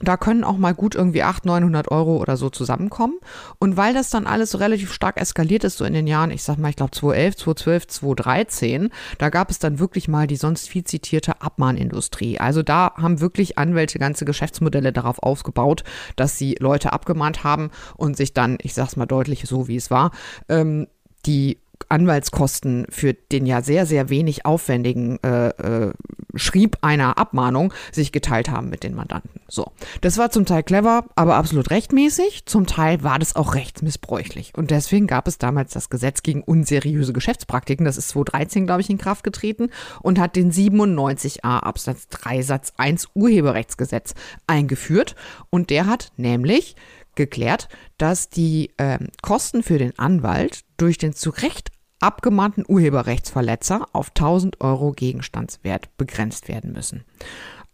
da können auch mal gut irgendwie 800, 900 Euro oder so zusammenkommen. Und weil das dann alles so relativ stark eskaliert ist, so in den Jahren, ich sag mal, ich glaube 2011, 2012, 2013, da gab es dann wirklich mal die sonst viel zitierte Abmahnindustrie. Also da haben wirklich Anwälte ganze Geschäftsmodelle darauf aufgebaut, dass sie Leute abgemahnt haben und sich dann, ich sag's mal deutlich so wie es war, ähm, die Anwaltskosten für den ja sehr, sehr wenig aufwendigen äh, äh, Schrieb einer Abmahnung sich geteilt haben mit den Mandanten. So, das war zum Teil clever, aber absolut rechtmäßig. Zum Teil war das auch rechtsmissbräuchlich. Und deswegen gab es damals das Gesetz gegen unseriöse Geschäftspraktiken. Das ist 2013, glaube ich, in Kraft getreten und hat den 97a Absatz 3 Satz 1 Urheberrechtsgesetz eingeführt. Und der hat nämlich geklärt, dass die äh, Kosten für den Anwalt durch den zu Recht abgemahnten Urheberrechtsverletzer auf 1000 Euro Gegenstandswert begrenzt werden müssen.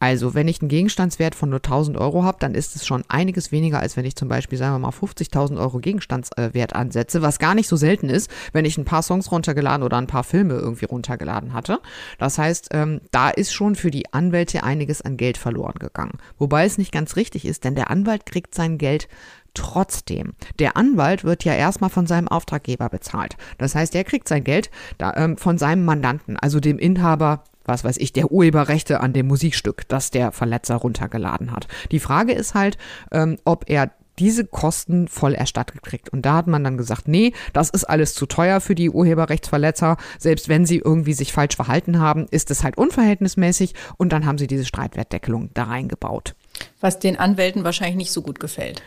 Also, wenn ich einen Gegenstandswert von nur 1000 Euro habe, dann ist es schon einiges weniger, als wenn ich zum Beispiel, sagen wir mal, 50.000 Euro Gegenstandswert ansetze, was gar nicht so selten ist, wenn ich ein paar Songs runtergeladen oder ein paar Filme irgendwie runtergeladen hatte. Das heißt, ähm, da ist schon für die Anwälte einiges an Geld verloren gegangen. Wobei es nicht ganz richtig ist, denn der Anwalt kriegt sein Geld Trotzdem, der Anwalt wird ja erstmal von seinem Auftraggeber bezahlt. Das heißt, er kriegt sein Geld da, ähm, von seinem Mandanten, also dem Inhaber was weiß ich, der Urheberrechte an dem Musikstück, das der Verletzer runtergeladen hat. Die Frage ist halt, ähm, ob er diese Kosten voll erstattet kriegt. Und da hat man dann gesagt, nee, das ist alles zu teuer für die Urheberrechtsverletzer. Selbst wenn sie irgendwie sich falsch verhalten haben, ist es halt unverhältnismäßig. Und dann haben sie diese Streitwertdeckelung da reingebaut. Was den Anwälten wahrscheinlich nicht so gut gefällt.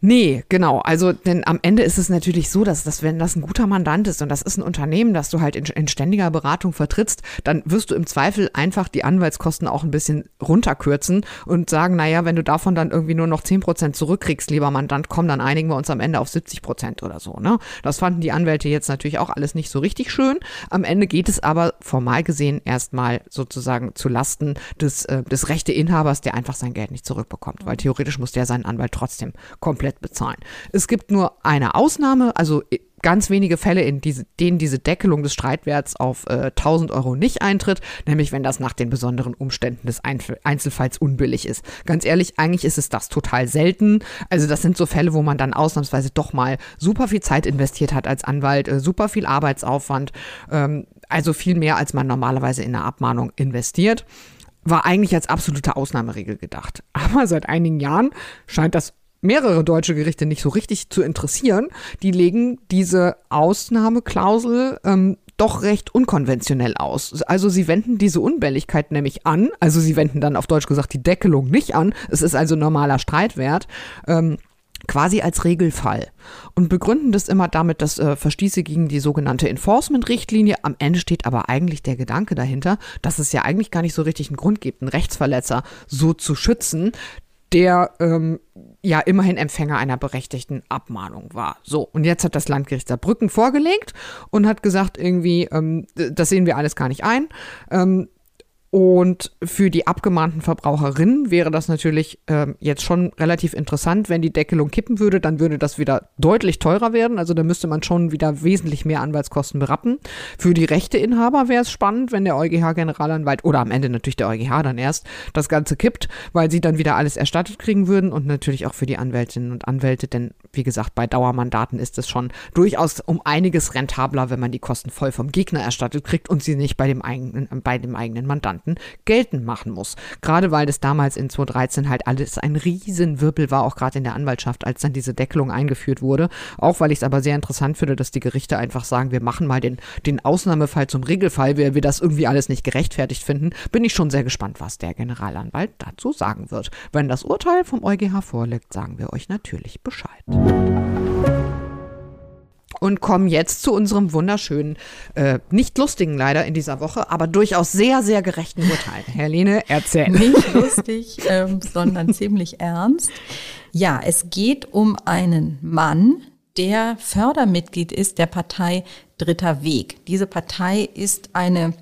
Nee, genau. Also, denn am Ende ist es natürlich so, dass, dass wenn das ein guter Mandant ist und das ist ein Unternehmen, das du halt in, in ständiger Beratung vertrittst, dann wirst du im Zweifel einfach die Anwaltskosten auch ein bisschen runterkürzen und sagen, naja, wenn du davon dann irgendwie nur noch 10 Prozent zurückkriegst, lieber Mandant, komm, dann einigen wir uns am Ende auf 70 Prozent oder so, ne? Das fanden die Anwälte jetzt natürlich auch alles nicht so richtig schön. Am Ende geht es aber formal gesehen erstmal sozusagen zu Lasten des, äh, des Rechteinhabers, der einfach sein Geld nicht zurückbekommt, weil theoretisch muss der seinen Anwalt trotzdem komplett komplett bezahlen. Es gibt nur eine Ausnahme, also äh, ganz wenige Fälle, in diese, denen diese Deckelung des Streitwerts auf äh, 1000 Euro nicht eintritt, nämlich wenn das nach den besonderen Umständen des Einzelfalls unbillig ist. Ganz ehrlich, eigentlich ist es das total selten. Also das sind so Fälle, wo man dann ausnahmsweise doch mal super viel Zeit investiert hat als Anwalt, äh, super viel Arbeitsaufwand, ähm, also viel mehr, als man normalerweise in eine Abmahnung investiert war eigentlich als absolute Ausnahmeregel gedacht. Aber seit einigen Jahren scheint das mehrere deutsche Gerichte nicht so richtig zu interessieren, die legen diese Ausnahmeklausel ähm, doch recht unkonventionell aus. Also sie wenden diese Unbälligkeit nämlich an, also sie wenden dann auf Deutsch gesagt die Deckelung nicht an, es ist also normaler Streitwert. Ähm, quasi als Regelfall und begründen das immer damit, dass äh, Verstieße gegen die sogenannte Enforcement-Richtlinie. Am Ende steht aber eigentlich der Gedanke dahinter, dass es ja eigentlich gar nicht so richtig einen Grund gibt, einen Rechtsverletzer so zu schützen, der ähm, ja immerhin Empfänger einer berechtigten Abmahnung war. So, und jetzt hat das Landgericht Saarbrücken vorgelegt und hat gesagt, irgendwie, ähm, das sehen wir alles gar nicht ein. Ähm, und für die abgemahnten Verbraucherinnen wäre das natürlich äh, jetzt schon relativ interessant, wenn die Deckelung kippen würde, dann würde das wieder deutlich teurer werden. Also da müsste man schon wieder wesentlich mehr Anwaltskosten berappen. Für die Rechteinhaber wäre es spannend, wenn der EuGH-Generalanwalt oder am Ende natürlich der EuGH dann erst das Ganze kippt, weil sie dann wieder alles erstattet kriegen würden und natürlich auch für die Anwältinnen und Anwälte, denn wie gesagt, bei Dauermandaten ist es schon durchaus um einiges rentabler, wenn man die Kosten voll vom Gegner erstattet kriegt und sie nicht bei dem eigenen, bei dem eigenen Mandanten. Geltend machen muss. Gerade weil das damals in 2013 halt alles ein Riesenwirbel war, auch gerade in der Anwaltschaft, als dann diese Deckelung eingeführt wurde. Auch weil ich es aber sehr interessant finde, dass die Gerichte einfach sagen, wir machen mal den, den Ausnahmefall zum Regelfall, weil wir das irgendwie alles nicht gerechtfertigt finden, bin ich schon sehr gespannt, was der Generalanwalt dazu sagen wird. Wenn das Urteil vom EuGH vorliegt, sagen wir euch natürlich Bescheid und kommen jetzt zu unserem wunderschönen, äh, nicht lustigen leider in dieser Woche, aber durchaus sehr, sehr gerechten Urteil. Herr Lene, erzähl. Nicht lustig, ähm, sondern ziemlich ernst. Ja, es geht um einen Mann, der Fördermitglied ist der Partei Dritter Weg. Diese Partei ist eine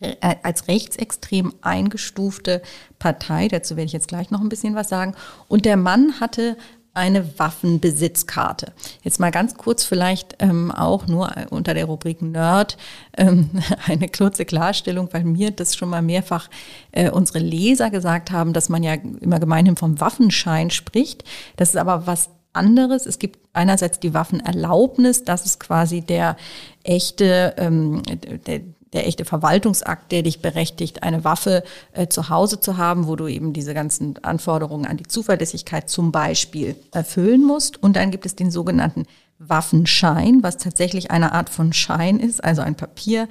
äh, als rechtsextrem eingestufte Partei, dazu werde ich jetzt gleich noch ein bisschen was sagen. Und der Mann hatte eine Waffenbesitzkarte. Jetzt mal ganz kurz vielleicht ähm, auch nur unter der Rubrik Nerd ähm, eine kurze Klarstellung, weil mir das schon mal mehrfach äh, unsere Leser gesagt haben, dass man ja immer gemeinhin vom Waffenschein spricht. Das ist aber was anderes. Es gibt einerseits die Waffenerlaubnis, das ist quasi der echte, ähm, der, der echte Verwaltungsakt, der dich berechtigt, eine Waffe äh, zu Hause zu haben, wo du eben diese ganzen Anforderungen an die Zuverlässigkeit zum Beispiel erfüllen musst. Und dann gibt es den sogenannten Waffenschein, was tatsächlich eine Art von Schein ist, also ein Papier,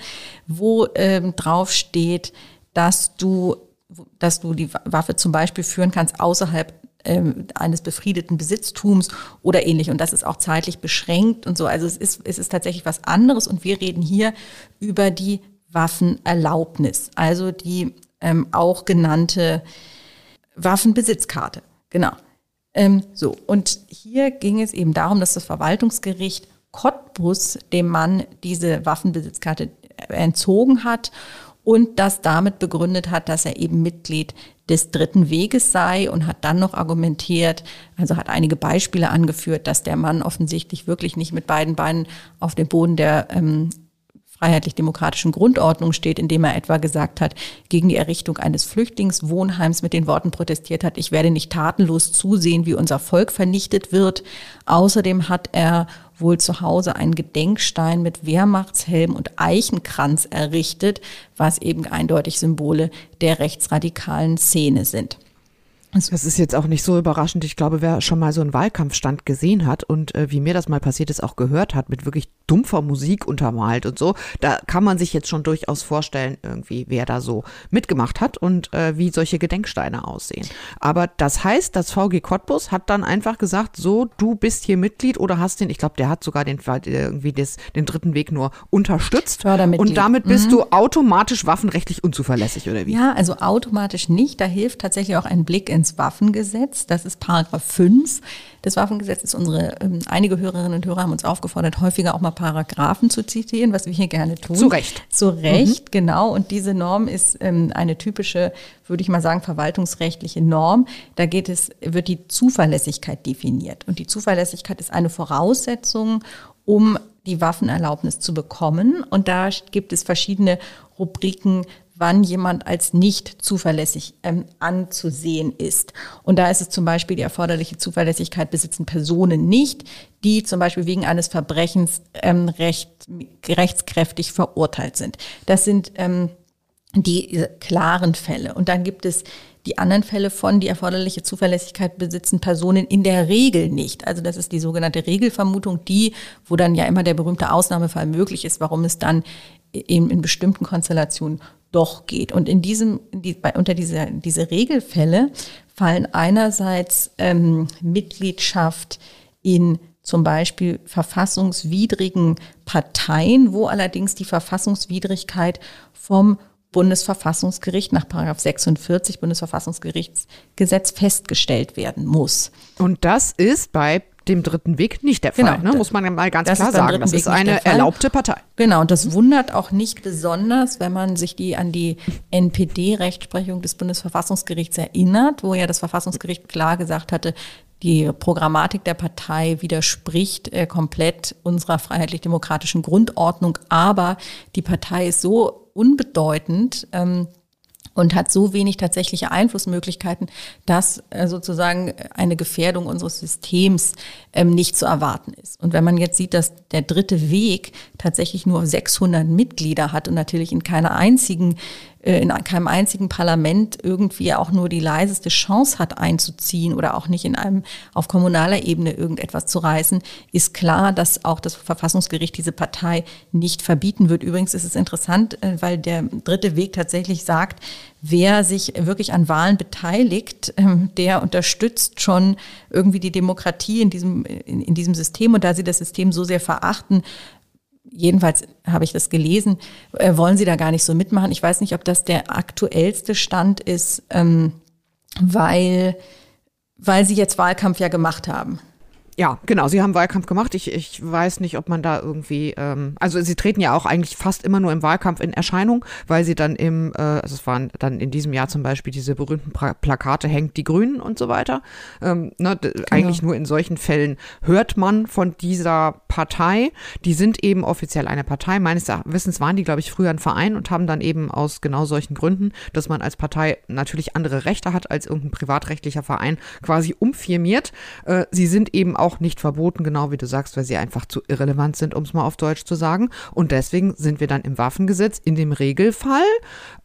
wo ähm, drauf steht, dass du, dass du die Waffe zum Beispiel führen kannst außerhalb eines befriedeten Besitztums oder ähnlich. Und das ist auch zeitlich beschränkt und so. Also es ist, es ist tatsächlich was anderes und wir reden hier über die Waffenerlaubnis, also die ähm, auch genannte Waffenbesitzkarte. Genau. Ähm, so, und hier ging es eben darum, dass das Verwaltungsgericht Cottbus dem Mann diese Waffenbesitzkarte entzogen hat und das damit begründet hat, dass er eben Mitglied des dritten Weges sei und hat dann noch argumentiert, also hat einige Beispiele angeführt, dass der Mann offensichtlich wirklich nicht mit beiden Beinen auf dem Boden der ähm, freiheitlich-demokratischen Grundordnung steht, indem er etwa gesagt hat, gegen die Errichtung eines Flüchtlingswohnheims mit den Worten protestiert hat, ich werde nicht tatenlos zusehen, wie unser Volk vernichtet wird. Außerdem hat er wohl zu Hause einen Gedenkstein mit Wehrmachtshelm und Eichenkranz errichtet, was eben eindeutig Symbole der rechtsradikalen Szene sind. Das ist jetzt auch nicht so überraschend. Ich glaube, wer schon mal so einen Wahlkampfstand gesehen hat und äh, wie mir das mal passiert ist, auch gehört hat, mit wirklich dumpfer Musik untermalt und so, da kann man sich jetzt schon durchaus vorstellen, irgendwie, wer da so mitgemacht hat und äh, wie solche Gedenksteine aussehen. Aber das heißt, das VG Cottbus hat dann einfach gesagt, so, du bist hier Mitglied oder hast den, ich glaube, der hat sogar den, irgendwie des, den dritten Weg nur unterstützt. Und damit bist mhm. du automatisch waffenrechtlich unzuverlässig, oder wie? Ja, also automatisch nicht. Da hilft tatsächlich auch ein Blick ins ins Waffengesetz. Das ist Paragraph 5 des Waffengesetzes. Unsere, ähm, einige Hörerinnen und Hörer haben uns aufgefordert, häufiger auch mal Paragraphen zu zitieren, was wir hier gerne tun. Zu Recht. Zu Recht, mhm. genau. Und diese Norm ist ähm, eine typische, würde ich mal sagen, verwaltungsrechtliche Norm. Da geht es, wird die Zuverlässigkeit definiert. Und die Zuverlässigkeit ist eine Voraussetzung, um die Waffenerlaubnis zu bekommen. Und da gibt es verschiedene Rubriken, wann jemand als nicht zuverlässig ähm, anzusehen ist. Und da ist es zum Beispiel die erforderliche Zuverlässigkeit besitzen Personen nicht, die zum Beispiel wegen eines Verbrechens ähm, recht, rechtskräftig verurteilt sind. Das sind ähm, die klaren Fälle. Und dann gibt es die anderen Fälle von, die erforderliche Zuverlässigkeit besitzen Personen in der Regel nicht. Also das ist die sogenannte Regelvermutung, die, wo dann ja immer der berühmte Ausnahmefall möglich ist, warum es dann eben in bestimmten Konstellationen doch geht. Und in diesem, die, bei, unter dieser, diese Regelfälle fallen einerseits ähm, Mitgliedschaft in zum Beispiel verfassungswidrigen Parteien, wo allerdings die Verfassungswidrigkeit vom Bundesverfassungsgericht nach 46 Bundesverfassungsgerichtsgesetz festgestellt werden muss. Und das ist bei dem dritten Weg nicht der Fall, genau. ne? muss man mal ganz klar sagen. Das ist eine erlaubte Partei. Genau, und das wundert auch nicht besonders, wenn man sich die an die NPD-Rechtsprechung des Bundesverfassungsgerichts erinnert, wo ja das Verfassungsgericht klar gesagt hatte, die Programmatik der Partei widerspricht äh, komplett unserer freiheitlich-demokratischen Grundordnung, aber die Partei ist so unbedeutend, ähm, und hat so wenig tatsächliche Einflussmöglichkeiten, dass äh, sozusagen eine Gefährdung unseres Systems ähm, nicht zu erwarten ist. Und wenn man jetzt sieht, dass der dritte Weg tatsächlich nur 600 Mitglieder hat und natürlich in keiner einzigen in keinem einzigen Parlament irgendwie auch nur die leiseste Chance hat einzuziehen oder auch nicht in einem auf kommunaler Ebene irgendetwas zu reißen, ist klar, dass auch das Verfassungsgericht diese Partei nicht verbieten wird. Übrigens ist es interessant, äh, weil der dritte Weg tatsächlich sagt, wer sich wirklich an Wahlen beteiligt, ähm, der unterstützt schon irgendwie die Demokratie in diesem, in, in diesem System. Und da sie das System so sehr verachten, jedenfalls habe ich das gelesen, äh, wollen sie da gar nicht so mitmachen. Ich weiß nicht, ob das der aktuellste Stand ist, ähm, weil, weil sie jetzt Wahlkampf ja gemacht haben. Ja, genau. Sie haben Wahlkampf gemacht. Ich, ich weiß nicht, ob man da irgendwie, ähm, also sie treten ja auch eigentlich fast immer nur im Wahlkampf in Erscheinung, weil sie dann im, äh, also es waren dann in diesem Jahr zum Beispiel diese berühmten pra Plakate hängt die Grünen und so weiter. Ähm, ne, genau. Eigentlich nur in solchen Fällen hört man von dieser Partei. Die sind eben offiziell eine Partei. Meines Wissens waren die, glaube ich, früher ein Verein und haben dann eben aus genau solchen Gründen, dass man als Partei natürlich andere Rechte hat als irgendein privatrechtlicher Verein, quasi umfirmiert. Äh, sie sind eben auch auch nicht verboten, genau wie du sagst, weil sie einfach zu irrelevant sind, um es mal auf Deutsch zu sagen. Und deswegen sind wir dann im Waffengesetz in dem Regelfall,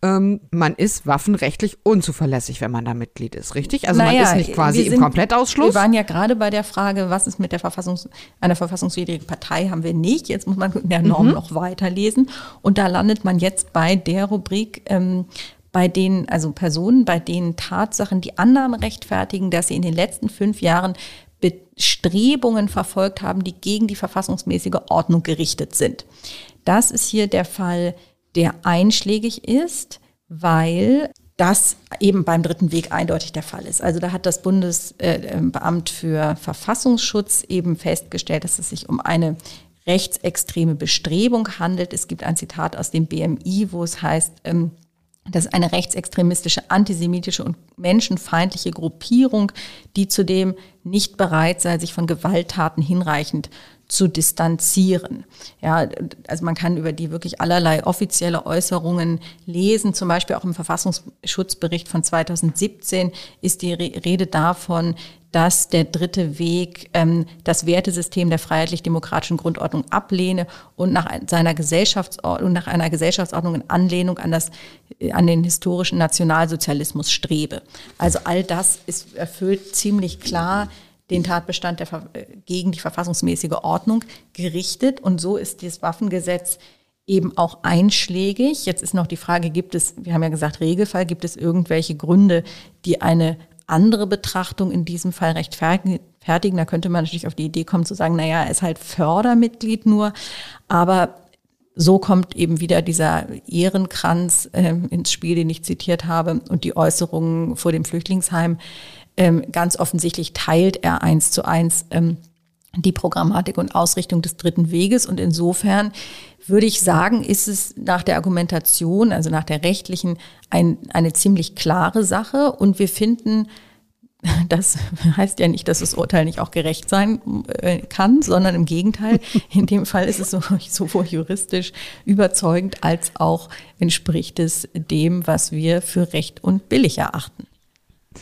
ähm, man ist waffenrechtlich unzuverlässig, wenn man da Mitglied ist, richtig? Also naja, man ist nicht quasi sind, im Komplettausschluss. Wir waren ja gerade bei der Frage, was ist mit der Verfassungs einer verfassungswidrigen Partei, haben wir nicht. Jetzt muss man in der Norm mhm. noch weiterlesen. Und da landet man jetzt bei der Rubrik, ähm, bei denen, also Personen, bei denen Tatsachen die Annahmen rechtfertigen, dass sie in den letzten fünf Jahren Bestrebungen verfolgt haben, die gegen die verfassungsmäßige Ordnung gerichtet sind. Das ist hier der Fall, der einschlägig ist, weil das eben beim dritten Weg eindeutig der Fall ist. Also da hat das Bundesamt für Verfassungsschutz eben festgestellt, dass es sich um eine rechtsextreme Bestrebung handelt. Es gibt ein Zitat aus dem BMI, wo es heißt, ähm, das ist eine rechtsextremistische, antisemitische und menschenfeindliche Gruppierung, die zudem nicht bereit sei, sich von Gewalttaten hinreichend zu distanzieren. Ja, also man kann über die wirklich allerlei offizielle Äußerungen lesen. Zum Beispiel auch im Verfassungsschutzbericht von 2017 ist die Rede davon, dass der dritte Weg ähm, das Wertesystem der freiheitlich-demokratischen Grundordnung ablehne und nach seiner Gesellschaftsordnung, nach einer Gesellschaftsordnung in Anlehnung an das, äh, an den historischen Nationalsozialismus strebe. Also all das ist erfüllt ziemlich klar den Tatbestand der, äh, gegen die verfassungsmäßige Ordnung gerichtet. Und so ist dieses Waffengesetz eben auch einschlägig. Jetzt ist noch die Frage, gibt es, wir haben ja gesagt, Regelfall, gibt es irgendwelche Gründe, die eine andere Betrachtung in diesem Fall rechtfertigen. Da könnte man natürlich auf die Idee kommen zu sagen, naja, er ist halt Fördermitglied nur, aber so kommt eben wieder dieser Ehrenkranz ähm, ins Spiel, den ich zitiert habe, und die Äußerungen vor dem Flüchtlingsheim. Ähm, ganz offensichtlich teilt er eins zu eins ähm, die Programmatik und Ausrichtung des dritten Weges. Und insofern würde ich sagen, ist es nach der Argumentation, also nach der rechtlichen, ein, eine ziemlich klare Sache. Und wir finden, das heißt ja nicht, dass das Urteil nicht auch gerecht sein äh, kann, sondern im Gegenteil. In dem Fall ist es sowohl juristisch überzeugend als auch entspricht es dem, was wir für recht und billig erachten.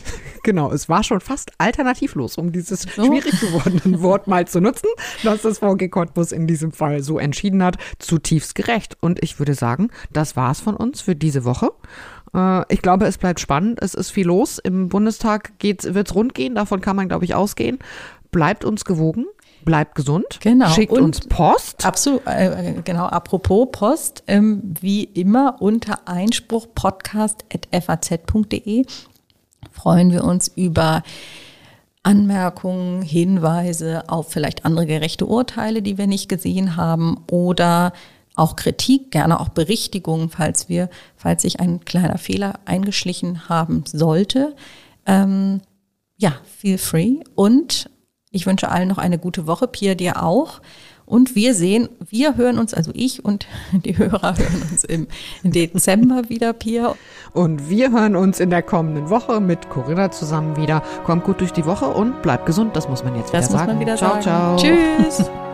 Genau, es war schon fast alternativlos, um dieses so. schwierig gewordene Wort mal zu nutzen, dass das VG Cottbus in diesem Fall so entschieden hat. Zutiefst gerecht. Und ich würde sagen, das war's von uns für diese Woche. Äh, ich glaube, es bleibt spannend. Es ist viel los. Im Bundestag wird es rund gehen. Davon kann man, glaube ich, ausgehen. Bleibt uns gewogen. Bleibt gesund. Genau. Schickt Und uns Post. Absolut. Äh, genau. Apropos Post, ähm, wie immer unter Einspruch podcast.faz.de freuen wir uns über Anmerkungen, Hinweise auf vielleicht andere gerechte Urteile, die wir nicht gesehen haben oder auch Kritik, gerne auch Berichtigungen, falls wir, falls sich ein kleiner Fehler eingeschlichen haben sollte. Ähm, ja, feel free. Und ich wünsche allen noch eine gute Woche, Pia dir auch. Und wir sehen, wir hören uns, also ich und die Hörer hören uns im Dezember wieder, Pia. Und wir hören uns in der kommenden Woche mit Corinna zusammen wieder. Kommt gut durch die Woche und bleibt gesund, das muss man jetzt das wieder sagen. Das muss man wieder ciao, sagen. Ciao, ciao. Tschüss.